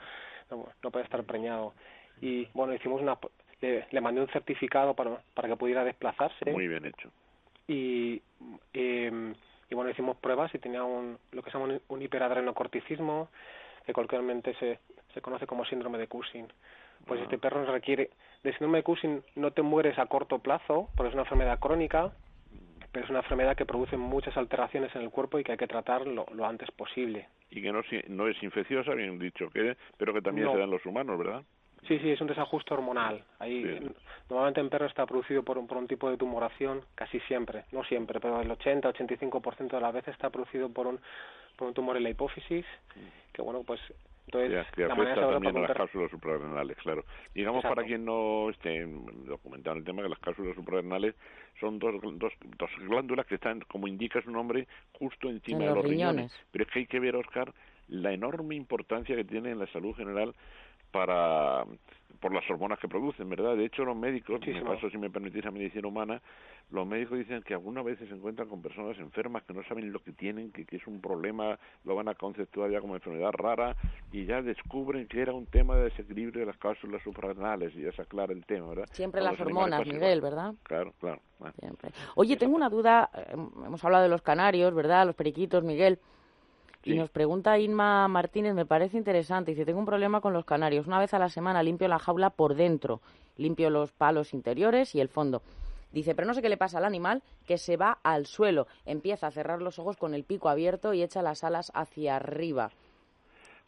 no, puede estar preñado. Y bueno, hicimos una, le, le, mandé un certificado para, para que pudiera desplazarse. Muy bien hecho. Y eh, y bueno, hicimos pruebas y tenía un, lo que se llama un, hiperadrenocorticismo, que coloquialmente se, se conoce como síndrome de Cushing. Pues este perro requiere, de síndrome de Cushing no te mueres a corto plazo, porque es una enfermedad crónica, pero es una enfermedad que produce muchas alteraciones en el cuerpo y que hay que tratar lo, antes posible. Y que no, no es infecciosa, bien dicho, que pero que también se da en los humanos, ¿verdad? Sí, sí, es un desajuste hormonal. Ahí normalmente en perro está producido por un, por un tipo de tumoración, casi siempre, no siempre, pero el 80-85% de las veces está producido por un por un tumor en la hipófisis, que bueno, pues entonces que la manera también a las cláusulas suprarrenales, claro. Digamos para quien no esté documentado el tema que las cláusulas suprarrenales son dos, dos, dos glándulas que están, como indica su nombre, justo encima de los riñones. Pero es que hay que ver, Oscar, la enorme importancia que tiene en la salud general para por las hormonas que producen, ¿verdad? De hecho, los médicos, en caso, si me permitís, a medicina humana, los médicos dicen que algunas veces se encuentran con personas enfermas que no saben lo que tienen, que, que es un problema, lo van a conceptuar ya como enfermedad rara y ya descubren que era un tema de desequilibrio de las cláusulas suprarrenales y ya se aclara el tema, ¿verdad? Siempre las hormonas, Miguel, ¿verdad? Claro, claro. Siempre. Oye, tengo una duda, eh, hemos hablado de los canarios, ¿verdad? Los periquitos, Miguel. Y nos pregunta Inma Martínez, me parece interesante, dice, tengo un problema con los canarios. Una vez a la semana limpio la jaula por dentro, limpio los palos interiores y el fondo. Dice, pero no sé qué le pasa al animal, que se va al suelo, empieza a cerrar los ojos con el pico abierto y echa las alas hacia arriba,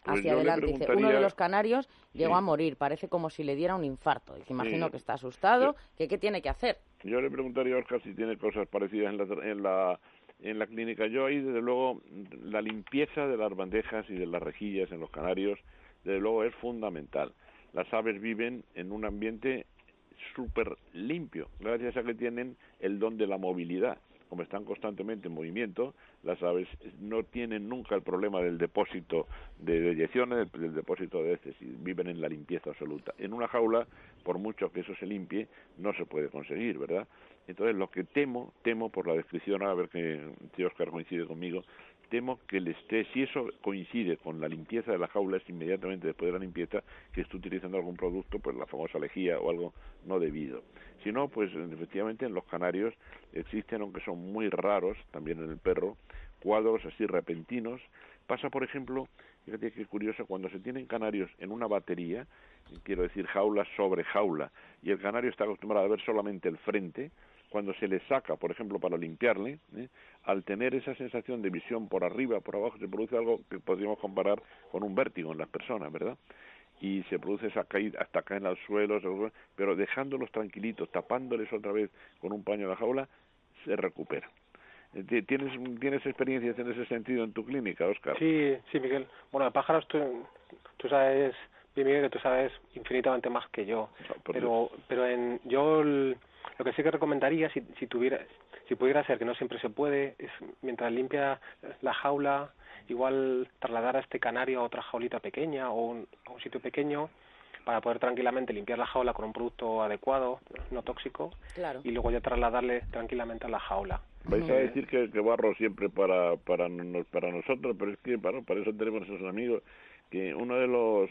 pues hacia adelante. Dice, uno de los canarios llegó a morir, parece como si le diera un infarto. Dice, imagino que está asustado, que qué tiene que hacer. Yo le preguntaría a Oscar si tiene cosas parecidas en la en la clínica. Yo ahí, desde luego, la limpieza de las bandejas y de las rejillas en los canarios, desde luego, es fundamental. Las aves viven en un ambiente súper limpio, gracias a que tienen el don de la movilidad. Como están constantemente en movimiento, las aves no tienen nunca el problema del depósito de deyecciones, del depósito de heces, viven en la limpieza absoluta. En una jaula, por mucho que eso se limpie, no se puede conseguir, ¿verdad? Entonces, lo que temo, temo por la descripción, a ver que tío Oscar coincide conmigo, temo que el esté, si eso coincide con la limpieza de la jaula, es inmediatamente después de la limpieza que esté utilizando algún producto, pues la famosa lejía o algo no debido. Si no, pues efectivamente en los canarios existen, aunque son muy raros, también en el perro, cuadros así repentinos. Pasa, por ejemplo, fíjate qué curioso, cuando se tienen canarios en una batería, quiero decir jaula sobre jaula, y el canario está acostumbrado a ver solamente el frente, cuando se le saca, por ejemplo, para limpiarle, ¿eh? al tener esa sensación de visión por arriba, por abajo, se produce algo que podríamos comparar con un vértigo en las personas, ¿verdad? Y se produce esa caída, hasta caen al suelo, pero dejándolos tranquilitos, tapándoles otra vez con un paño de la jaula, se recupera. Eh, ¿Tienes, ¿Tienes experiencias en ese sentido en tu clínica, Oscar? Sí, sí, Miguel. Bueno, de pájaros tú, tú sabes, Miguel, que tú sabes infinitamente más que yo. pero, pero en, yo lo que sí que recomendaría, si, si tuviera, si pudiera ser, que no siempre se puede, es mientras limpia la jaula, igual trasladar a este canario a otra jaulita pequeña o un, a un sitio pequeño para poder tranquilamente limpiar la jaula con un producto adecuado, no tóxico, y luego ya trasladarle tranquilamente a la jaula. Vais a decir que, que barro siempre para, para, para nosotros, pero es que para, para eso tenemos esos amigos que uno de los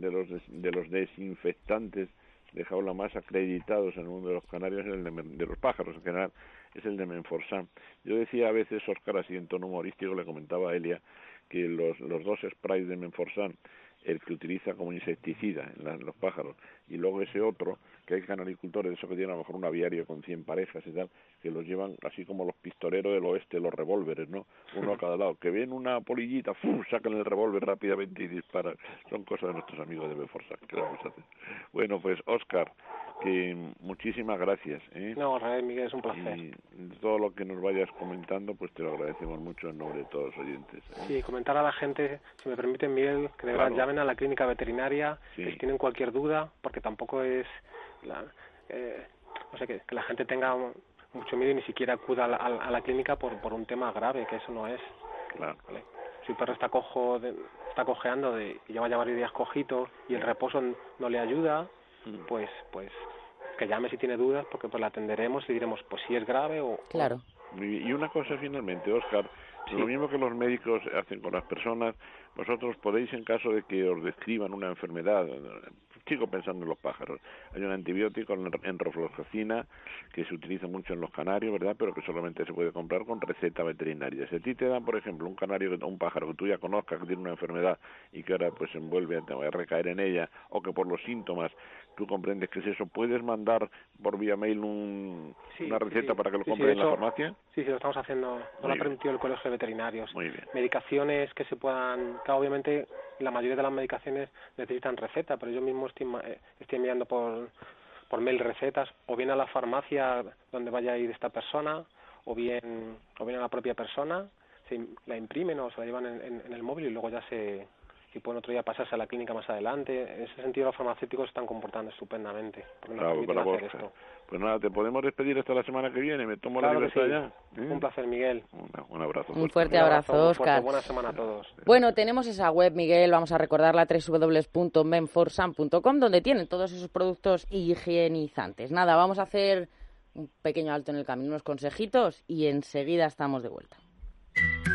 de los de los desinfectantes de jaula más acreditados en el mundo de los canarios es el de, los pájaros en general, es el de Menforsan. Yo decía a veces, Oscar, así en tono humorístico, le comentaba a Elia, que los, los dos sprays de Menforsan, el que utiliza como insecticida en, los pájaros, y luego ese otro, que hay canaricultores, eso que tienen a lo mejor un aviario con 100 parejas y tal, que los llevan así como los pistoleros del oeste, los revólveres, ¿no? Uno a cada lado, que ven una polillita, ¡fum! sacan el revólver rápidamente y disparan. Son cosas de nuestros amigos de Menforsan, ¿qué vamos a hacer? Bueno, pues Oscar, que muchísimas gracias. ¿eh? No, Miguel, es un placer. Y todo lo que nos vayas comentando, pues te lo agradecemos mucho en nombre de todos los oyentes. ¿eh? Sí, comentar a la gente, si me permiten, Miguel, que de verdad llamen a la clínica veterinaria si tienen cualquier duda, porque tampoco es la, eh, no sé, que, la gente tenga mucho miedo y ni siquiera acuda a la, clínica por, por un tema grave, que eso no es. Claro. Si el perro está cojo, está cojeando de, y lleva ya varios días cojito y el reposo no le ayuda, mm. pues, pues que llame si tiene dudas porque pues la atenderemos y diremos pues si es grave o... Claro. Y una cosa finalmente, Oscar, lo mismo que los médicos hacen con las personas, vosotros podéis en caso de que os describan una enfermedad, sigo pensando en los pájaros. Hay un antibiótico, en rofloxacina, que se utiliza mucho en los canarios, ¿verdad? Pero que solamente se puede comprar con receta veterinaria. Si a ti te dan, por ejemplo, un canario, un pájaro que tú ya conozcas que tiene una enfermedad y que ahora pues envuelve a recaer en ella, o que por los síntomas tú comprendes que es eso, ¿puedes mandar por vía mail un, una receta para que lo compren en la farmacia? Sí, sí, lo estamos haciendo. No lo ha permitido el Colegio de Veterinarios. Muy bien. Medicaciones que se puedan... Claro, obviamente la mayoría de las medicaciones necesitan receta, pero yo mismo estoy, eh, estoy enviando por, por mail recetas, o bien a la farmacia donde vaya a ir esta persona, o bien, o bien a la propia persona, se la imprimen o se la llevan en, en el móvil y luego ya se, si pueden otro día pasarse a la clínica más adelante. En ese sentido, los farmacéuticos están comportando estupendamente. Pues nada, te podemos despedir hasta la semana que viene. Me tomo la libertad ya. ¿Eh? Un placer, Miguel. un abrazo. Un fuerte abrazo, Oscar. Buena semana a todos. Bueno, tenemos esa web, Miguel. Vamos a recordarla www.menforsan.com, donde tienen todos esos productos higienizantes. Nada, vamos a hacer un pequeño alto en el camino, unos consejitos y enseguida estamos de vuelta.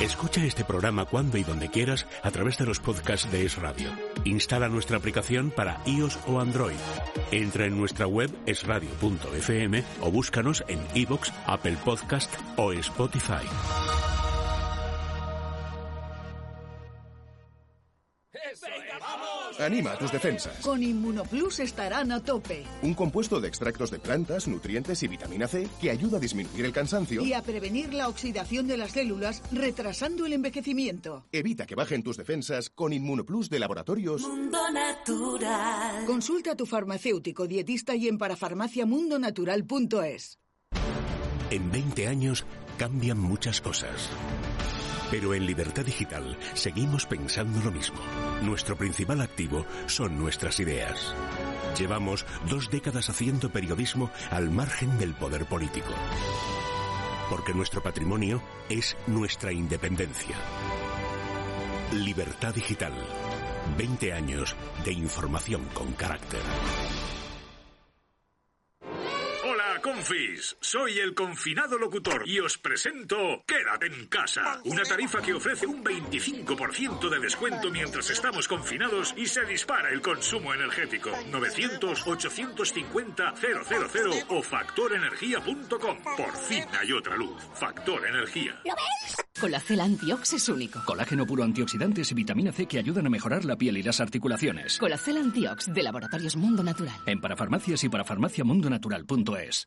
Escucha este programa cuando y donde quieras a través de los podcasts de Es Radio. Instala nuestra aplicación para iOS o Android. Entra en nuestra web esradio.fm o búscanos en iVoox, Apple Podcast o Spotify. Anima tus defensas. Con Inmunoplus estarán a tope. Un compuesto de extractos de plantas, nutrientes y vitamina C que ayuda a disminuir el cansancio y a prevenir la oxidación de las células, retrasando el envejecimiento. Evita que bajen tus defensas con Inmunoplus de Laboratorios Mundo Natural. Consulta a tu farmacéutico dietista y en parafarmaciamundonatural.es. En 20 años cambian muchas cosas. Pero en Libertad Digital seguimos pensando lo mismo. Nuestro principal activo son nuestras ideas. Llevamos dos décadas haciendo periodismo al margen del poder político. Porque nuestro patrimonio es nuestra independencia. Libertad Digital. 20 años de información con carácter. Confis, soy el confinado locutor y os presento Quédate en casa, una tarifa que ofrece un 25% de descuento mientras estamos confinados y se dispara el consumo energético. 900-850-000 o factorenergía.com. Por fin hay otra luz. Factor Energía. ¿Lo ves? Colacel Antiox es único. Colágeno puro antioxidantes y vitamina C que ayudan a mejorar la piel y las articulaciones. Colacel Antiox de Laboratorios Mundo Natural. En parafarmacias y parafarmaciamundonatural.es.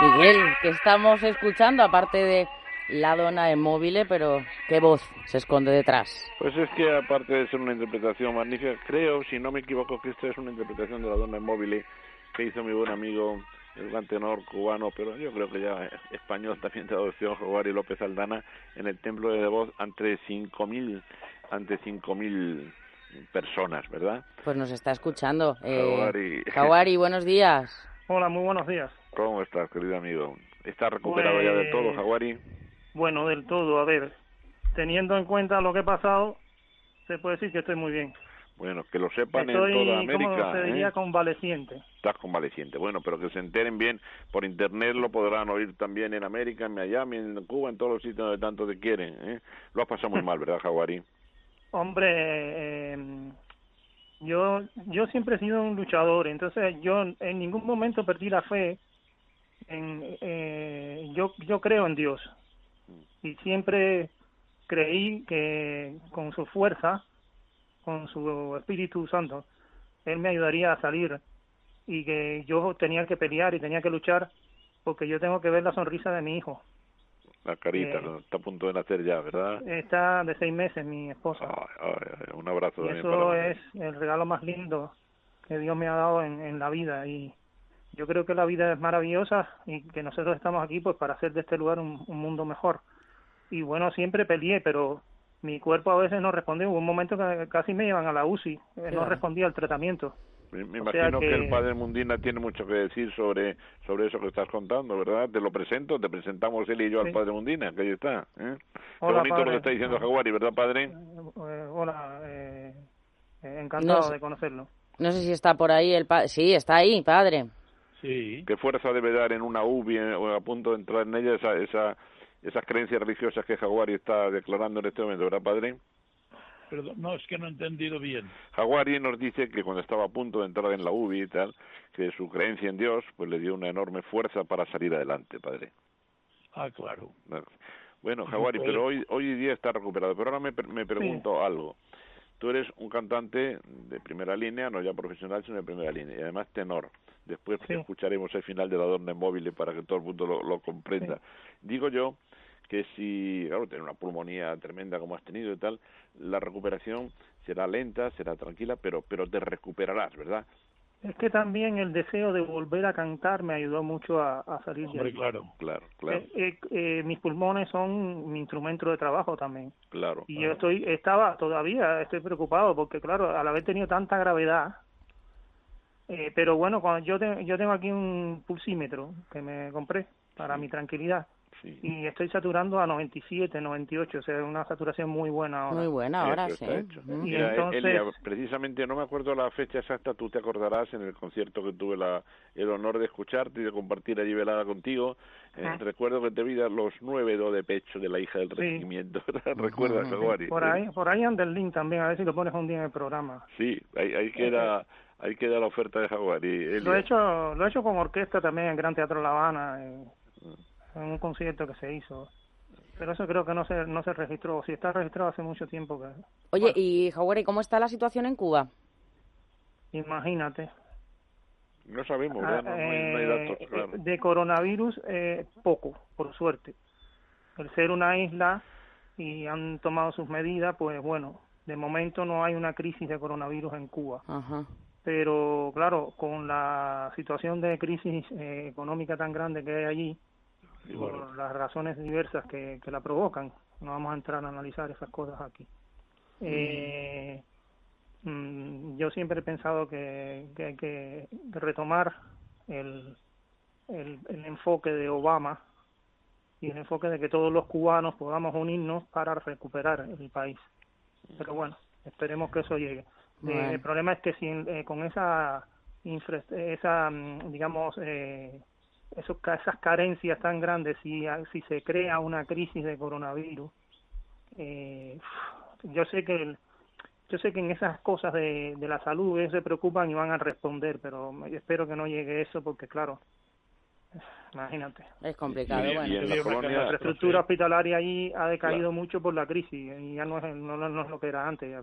Miguel, que estamos escuchando, aparte de la dona de móvil, pero qué voz se esconde detrás. Pues es que aparte de ser una interpretación magnífica, creo, si no me equivoco, que esta es una interpretación de la dona de móvil que hizo mi buen amigo el gran tenor cubano, pero yo creo que ya español también traducción, y López Aldana, en el Templo de Voz ante 5.000 ante 5.000 personas, ¿verdad? Pues nos está escuchando. Eh, buenos días. Hola, muy buenos días. ¿Cómo estás, querido amigo? ¿Estás recuperado ya del todo, pues, Jaguari? Bueno, del todo. A ver, teniendo en cuenta lo que he pasado, se puede decir que estoy muy bien. Bueno, que lo sepan en toda América. ¿cómo se diría? ¿eh? Convaleciente. Estás convaleciente. Bueno, pero que se enteren bien por internet, lo podrán oír también en América, en Miami, en Cuba, en todos los sitios donde tanto te quieren. ¿eh? Lo has pasado muy mal, ¿verdad, Jaguari? Hombre, eh, yo, yo siempre he sido un luchador, entonces yo en ningún momento perdí la fe. En, eh, yo, yo creo en Dios y siempre creí que con su fuerza con su Espíritu Santo, Él me ayudaría a salir y que yo tenía que pelear y tenía que luchar porque yo tengo que ver la sonrisa de mi hijo. La carita, eh, está a punto de nacer ya, ¿verdad? Está de seis meses mi esposa. un abrazo. Y eso es el regalo más lindo que Dios me ha dado en, en la vida y yo creo que la vida es maravillosa y que nosotros estamos aquí pues para hacer de este lugar un, un mundo mejor. Y bueno, siempre peleé, pero mi cuerpo a veces no responde. Hubo un momento que casi me llevan a la UCI, eh, no respondía al tratamiento. Me, imagino que... el padre Mundina tiene mucho que decir sobre sobre eso que estás contando, ¿verdad? Te lo presento, te presentamos él y yo al padre Mundina, que ahí está. ¿eh? Qué bonito lo que está diciendo Jaguari, ¿verdad, padre? Eh, eh, hola, encantado de conocerlo. No sé si está por ahí el padre. Sí, está ahí, padre. Sí. ¿Qué fuerza debe dar en una UBI o a punto de entrar en ella esa, esa esas creencias religiosas que Jaguari está declarando en este momento, ¿verdad, padre? Perdón, no, es que no he entendido bien. Jaguari nos dice que cuando estaba a punto de entrar en la UBI y tal, que su creencia en Dios pues le dio una enorme fuerza para salir adelante, padre. Ah, claro. Bueno, Jaguari, pero hoy hoy día está recuperado. Pero ahora me, me pregunto algo. Tú eres un cantante de primera línea, no ya profesional, sino de primera línea, y además tenor. Después escucharemos el final de la Dorne Móvil para que todo el mundo lo, lo comprenda. Digo yo que si, claro, tener una pulmonía tremenda como has tenido y tal, la recuperación será lenta, será tranquila, pero, pero te recuperarás, ¿verdad? Es que también el deseo de volver a cantar me ayudó mucho a, salir de ahí. Claro, claro, claro. Eh, eh, eh, mis pulmones son mi instrumento de trabajo también. Claro. Y yo estoy, estaba, todavía estoy preocupado porque, claro, al haber tenido tanta gravedad, pero bueno, cuando yo, yo tengo aquí un pulsímetro que me compré para mi tranquilidad y estoy saturando a 97, 98, o sea, una saturación muy buena ahora. Muy buena ahora, sí. Y entonces... precisamente no me acuerdo la fecha exacta, tú te acordarás en el concierto que tuve la, el honor de escucharte y de compartir allí velada contigo. Eh, recuerdo que te vi los nueve do de pecho de la hija del regimiento. ¿Recuerdas, Por ahí, por ahí anda el link también, a ver si lo pones un día en el programa. Sí, ahí, ahí queda... Ahí queda la oferta de Jaguar. Y lo he hecho lo he hecho con orquesta también en Gran Teatro La Habana. En un concierto que se hizo. Pero eso creo que no se, no se registró. Si está registrado hace mucho tiempo que... Oye, y Jaguar, ¿y cómo está la situación en Cuba? Imagínate. No sabemos, no, hay, datos eh, claros. De coronavirus, eh, poco, por suerte. El ser una isla y han tomado sus medidas, pues bueno, de momento no hay una crisis de coronavirus en Cuba. Pero claro, con la situación de crisis eh, económica tan grande que hay allí, por las razones diversas que, que la provocan. No vamos a entrar a analizar esas cosas aquí. Eh, mm, yo siempre he pensado que, que hay que retomar el, el, el, enfoque de Obama y el enfoque de que todos los cubanos podamos unirnos para recuperar el país. Pero bueno, esperemos que eso llegue. Eh, el problema es que si eh, con esa, esa mm, digamos, eh, esos, esas carencias tan grandes, si, si se crea una crisis de coronavirus, eh, yo sé que el, yo sé que en esas cosas de, de la salud ellos se preocupan y van a responder, pero espero que no llegue eso porque claro, imagínate. Es complicado, bueno. la, infraestructura hospitalaria ahí ha decaído mucho por la crisis y ya no es, no, no es lo que era antes. Ya.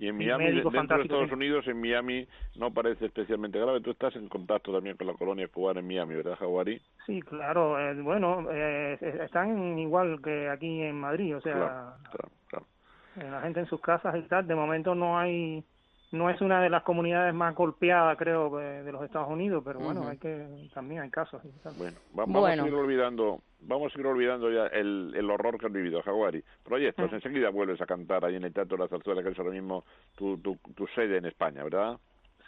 Y en Miami, dentro de Estados Unidos, en Miami no parece especialmente grave. Tú estás en contacto también con la colonia cubana en Miami, ¿verdad, Jaguari? Sí, claro. Eh, bueno, eh, están igual que aquí en Madrid, o sea, eh, la gente en sus casas y tal. De momento no hay no es una de las comunidades más golpeadas, creo, de los Estados Unidos, pero bueno, hay que también hay casos. Bueno, vamos a seguir olvidando, vamos a seguir olvidando ya el, el horror que han vivido Jaguari. Proyectos, enseguida vuelves a cantar ahí en el Teatro de la Zarzuela, que es ahora mismo tu, tu, tu sede en España, ¿verdad?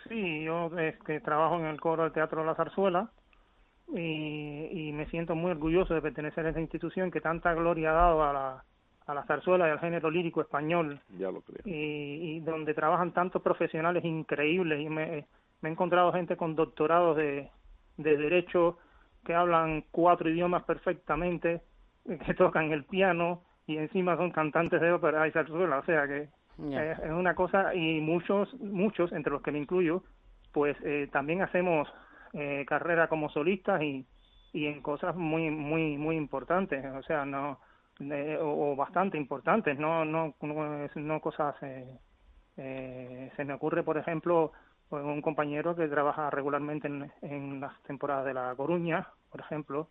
Sí, yo que trabajo en el coro del Teatro de la Zarzuela y, y me siento muy orgulloso de pertenecer a esa institución que tanta gloria ha dado a la a la zarzuela y al género lírico español. Ya lo creo. Y, donde trabajan tantos profesionales increíbles. Y me, me he encontrado gente con doctorados de, de Derecho que hablan cuatro idiomas perfectamente, que tocan el piano y encima son cantantes de ópera y zarzuela. O sea que es, una cosa. Y muchos, muchos, entre los que me incluyo, pues eh, también hacemos eh, carrera como solistas y, y en cosas muy, muy, muy importantes. O sea, no o, bastante importantes, no, no, no, no cosas. Eh, eh, se me ocurre, por ejemplo, pues, un compañero que trabaja regularmente en, en las temporadas de La Coruña, por ejemplo,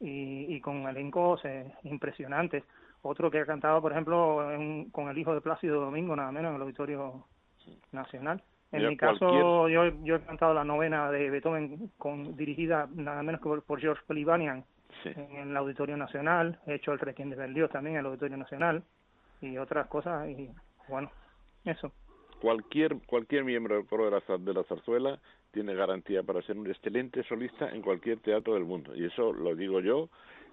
y, y con elencos eh, impresionantes. Otro que ha cantado, por ejemplo, con el hijo de Plácido Domingo, nada menos, en el Auditorio Nacional. En mi caso, yo, yo he cantado la novena de Beethoven, con, dirigida nada menos que por, George En el Auditorio Nacional, he hecho el Requiem de Berlioz también en el Auditorio Nacional y otras cosas y bueno, eso. Cualquier cualquier miembro del coro de la, de la zarzuela tiene garantía para ser un excelente solista en cualquier teatro del mundo y eso lo digo yo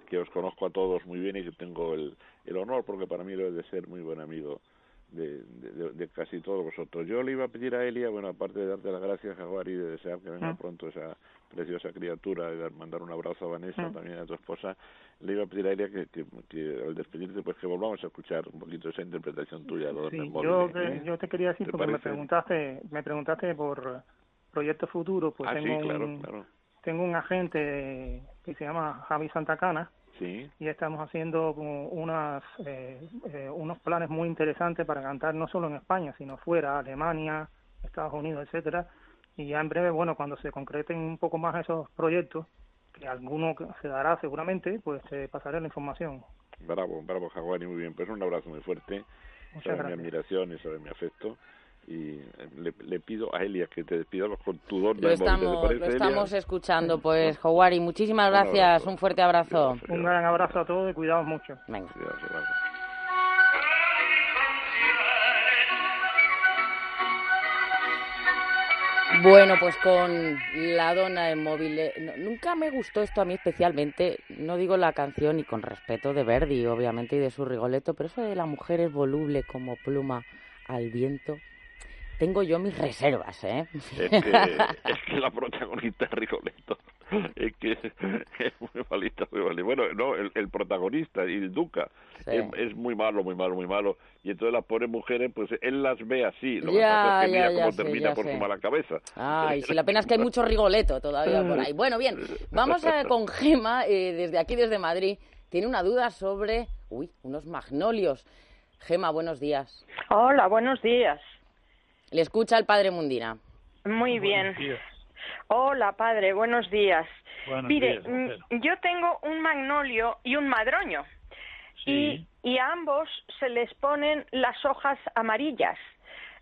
que os conozco a todos muy bien y que tengo el, el honor porque para mí lo de ser muy buen amigo de, de, casi todos vosotros. Yo le iba a pedir a Elia, bueno, aparte de darte las gracias, Jaguar, y de desear que venga pronto esa preciosa criatura, y mandar un abrazo a Vanessa, también a tu esposa, le iba a pedir a Elia que, que, al despedirte, pues que volvamos a escuchar un poquito esa interpretación tuya. Sí, yo, te, yo te quería decir, porque me preguntaste, me preguntaste por Proyecto Futuro, pues ah, tengo, un, claro. tengo un agente que se llama Javi Santacana, y estamos haciendo unas, eh, eh, unos planes muy interesantes para cantar no solo en España, sino fuera, Alemania, Estados Unidos, etcétera. Y ya en breve, bueno, cuando se concreten un poco más esos proyectos, que alguno se dará seguramente, pues eh, pasaré la información. Bravo, bravo Jaguari, muy bien. Pues un abrazo muy fuerte. Muchas mi admiración y sobre mi afecto y le, le, pido a Elia que te despidamos con tu don lo estamos, lo estamos escuchando pues Howari muchísimas gracias un, fuerte abrazo. Un gran abrazo a todos y cuidados mucho. Venga. Bueno, pues con la dona en móvil. nunca me gustó esto a mí especialmente, no digo la canción y con respeto de Verdi, obviamente, y de su Rigoletto, pero eso de la mujer es voluble como pluma al viento, tengo yo mis reservas, ¿eh? Es que, es que la protagonista es Rigoletto. Es que es muy malita, muy malita. Bueno, no, el, protagonista, el Duca, es, muy malo, muy malo, muy malo. Y entonces las pobres mujeres, pues él las ve así. Lo ya, que mira cómo termina por su mala cabeza. Ay, si la pena es que hay mucho Rigoletto todavía por ahí. Bueno, bien, vamos a, con Gema, eh, desde aquí, desde Madrid. Tiene una duda sobre, uy, unos magnolios. Gema, buenos días. Hola, buenos días. Le escucha el padre Mundina. Muy bien. Hola, padre, buenos días. Mire, mm, yo tengo un magnolio y un madroño. Y, y a ambos se les ponen las hojas amarillas.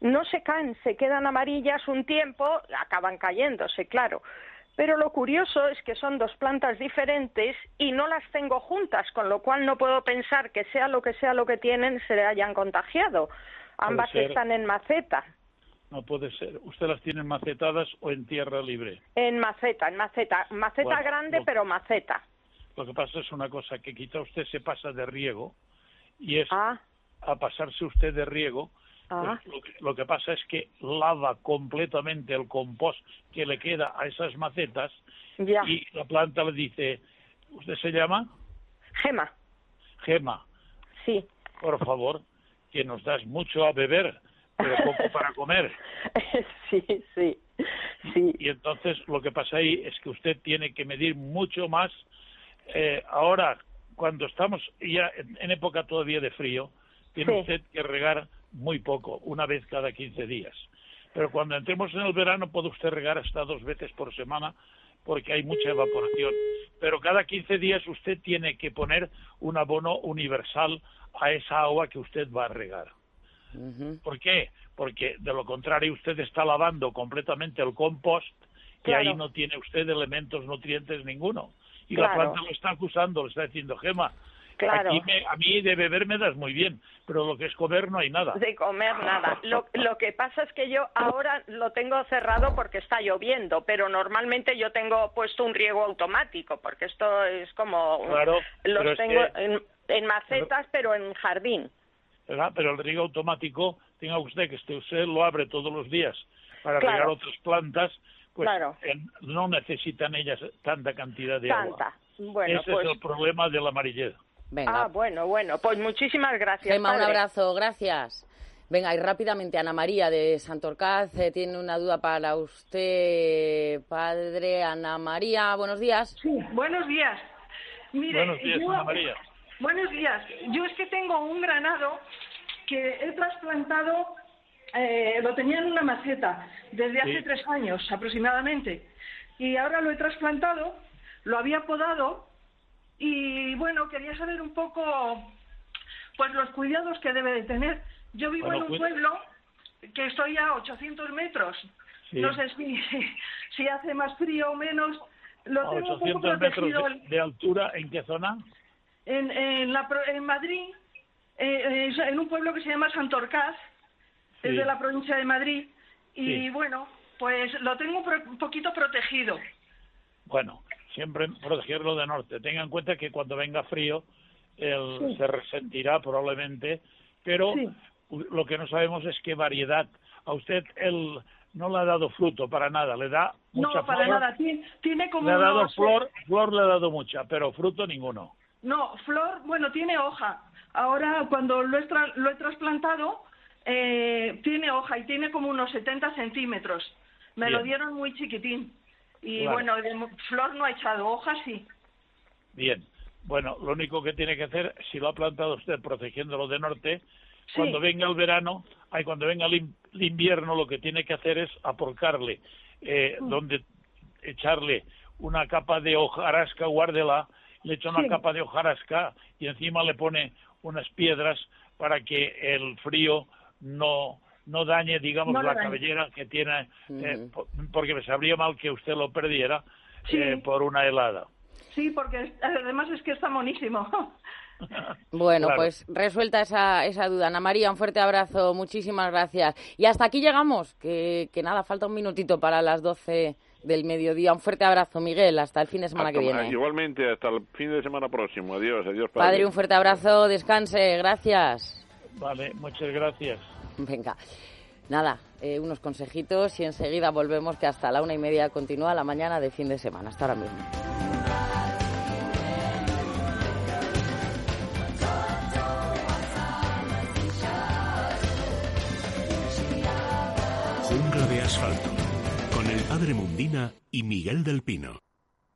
No se caen, se quedan amarillas un tiempo, acaban cayéndose, claro. Pero lo curioso es que son dos plantas diferentes y no las tengo juntas, con lo cual no puedo pensar que sea lo que sea lo que tienen, se le hayan contagiado. Ambas están en maceta. No puede ser. ¿Usted las tiene macetadas o en tierra libre? En maceta, en maceta. Maceta grande, pero maceta. Lo que pasa es una cosa, que quizá usted se pasa de riego y es ah. a pasarse usted de riego. Ah. Pues lo, que, lo que pasa es que lava completamente el compost que le queda a esas macetas Ya. y la planta le dice, ¿usted se llama? Gema. Gema, Sí. por favor, que nos das mucho a beber, pero poco para comer. sí, sí. Sí. Y entonces lo que pasa ahí es que usted tiene que medir mucho más. Eh, ahora, cuando estamos ya en, época todavía de frío, tiene Sí. usted que regar muy poco, una vez cada 15 días. Pero cuando entremos en el verano puede usted regar hasta dos veces por semana porque hay mucha evaporación. Pero cada 15 días usted tiene que poner un abono universal a esa agua que usted va a regar. ¿Por qué? Porque de lo contrario usted está lavando completamente el compost y Claro. ahí no tiene usted elementos nutrientes ninguno. Y Claro. la planta lo está acusando, le está diciendo, Gema, Claro. aquí me- a mí de beber me das muy bien, pero lo que es comer no hay nada. De comer nada. Lo, lo que pasa es que yo ahora lo tengo cerrado porque está lloviendo, pero normalmente yo tengo puesto un riego automático, porque esto es como... Claro, los tengo que- en, en macetas, pero en jardín. ¿Verdad? Pero el riego automático, tenga usted que este- usted lo abre todos los días para Claro. regar otras plantas, pues Claro. no necesitan ellas tanta cantidad de agua. Tanta. Bueno, Ese pues... es el problema de la amarillez. Venga. Ah, bueno, bueno. Pues muchísimas gracias, Gema, un abrazo, gracias. Venga, y rápidamente, Ana María de Santorcaz eh, tiene una duda para usted, padre. Ana María, buenos días. Sí, buenos días. Mire, Buenos días, yo- Ana María. Buenos días. Yo es que tengo un granado que he trasplantado, eh, lo tenía en una maceta desde hace Sí. tres años aproximadamente. Y ahora lo he trasplantado, lo había podado y bueno, quería saber un poco pues los cuidados que debe de tener. Yo vivo Bueno, en un cuida- pueblo que estoy a 800 metros. Sí. No sé si, si hace más frío o menos. Lo tengo un poco 800 metros de altura, ¿en qué zona? En, en, la, en Madrid, eh, es en un pueblo que se llama Santorcaz, es Sí. de la provincia de Madrid, y Sí. bueno, pues lo tengo un poquito protegido. Bueno, siempre protegerlo de norte. Tenga en cuenta que cuando venga frío, él Sí. se resentirá probablemente, pero lo que no sabemos es qué variedad. A usted él no le ha dado fruto para nada, le da mucha no, para flor. nada, tiene, tiene como Le ha dado flor, flor le ha dado mucha, pero fruto ninguno. No, flor, bueno, tiene hoja. Ahora, cuando lo he, tra- lo he trasplantado, eh, tiene hoja y tiene como unos 70 centímetros. Me lo dieron muy chiquitín. Y bueno, de flor no ha echado, hoja sí. Bien. Bueno, lo único que tiene que hacer, si lo ha plantado usted protegiéndolo de norte, Sí. cuando venga el verano, ay, cuando venga el invierno, lo que tiene que hacer es aporcarle, eh, Mm. donde echarle una capa de hojarasca, guárdela, le echa una Sí. capa de hojarasca y encima le pone unas piedras para que el frío no no dañe, digamos, No la dañe. cabellera que tiene, eh, po- porque me sabría mal que usted lo perdiera Sí. eh, por una helada. Sí, porque además es que está monísimo. Bueno, Claro. pues resuelta esa, esa duda. Ana María, un fuerte abrazo, muchísimas gracias. Y hasta aquí llegamos, que, que nada, falta un minutito para las 12 del mediodía. Un fuerte abrazo, Miguel, hasta el fin de semana que viene. Igualmente, hasta el fin de semana próximo. Adiós, adiós, Padre, un fuerte abrazo, descanse, gracias. Vale, muchas gracias. Venga, nada, eh, unos consejitos y enseguida volvemos que hasta la una y media continúa la mañana de fin de semana. Hasta ahora mismo. Jungla de asfalto. Padre Mundina y Miguel del Pino.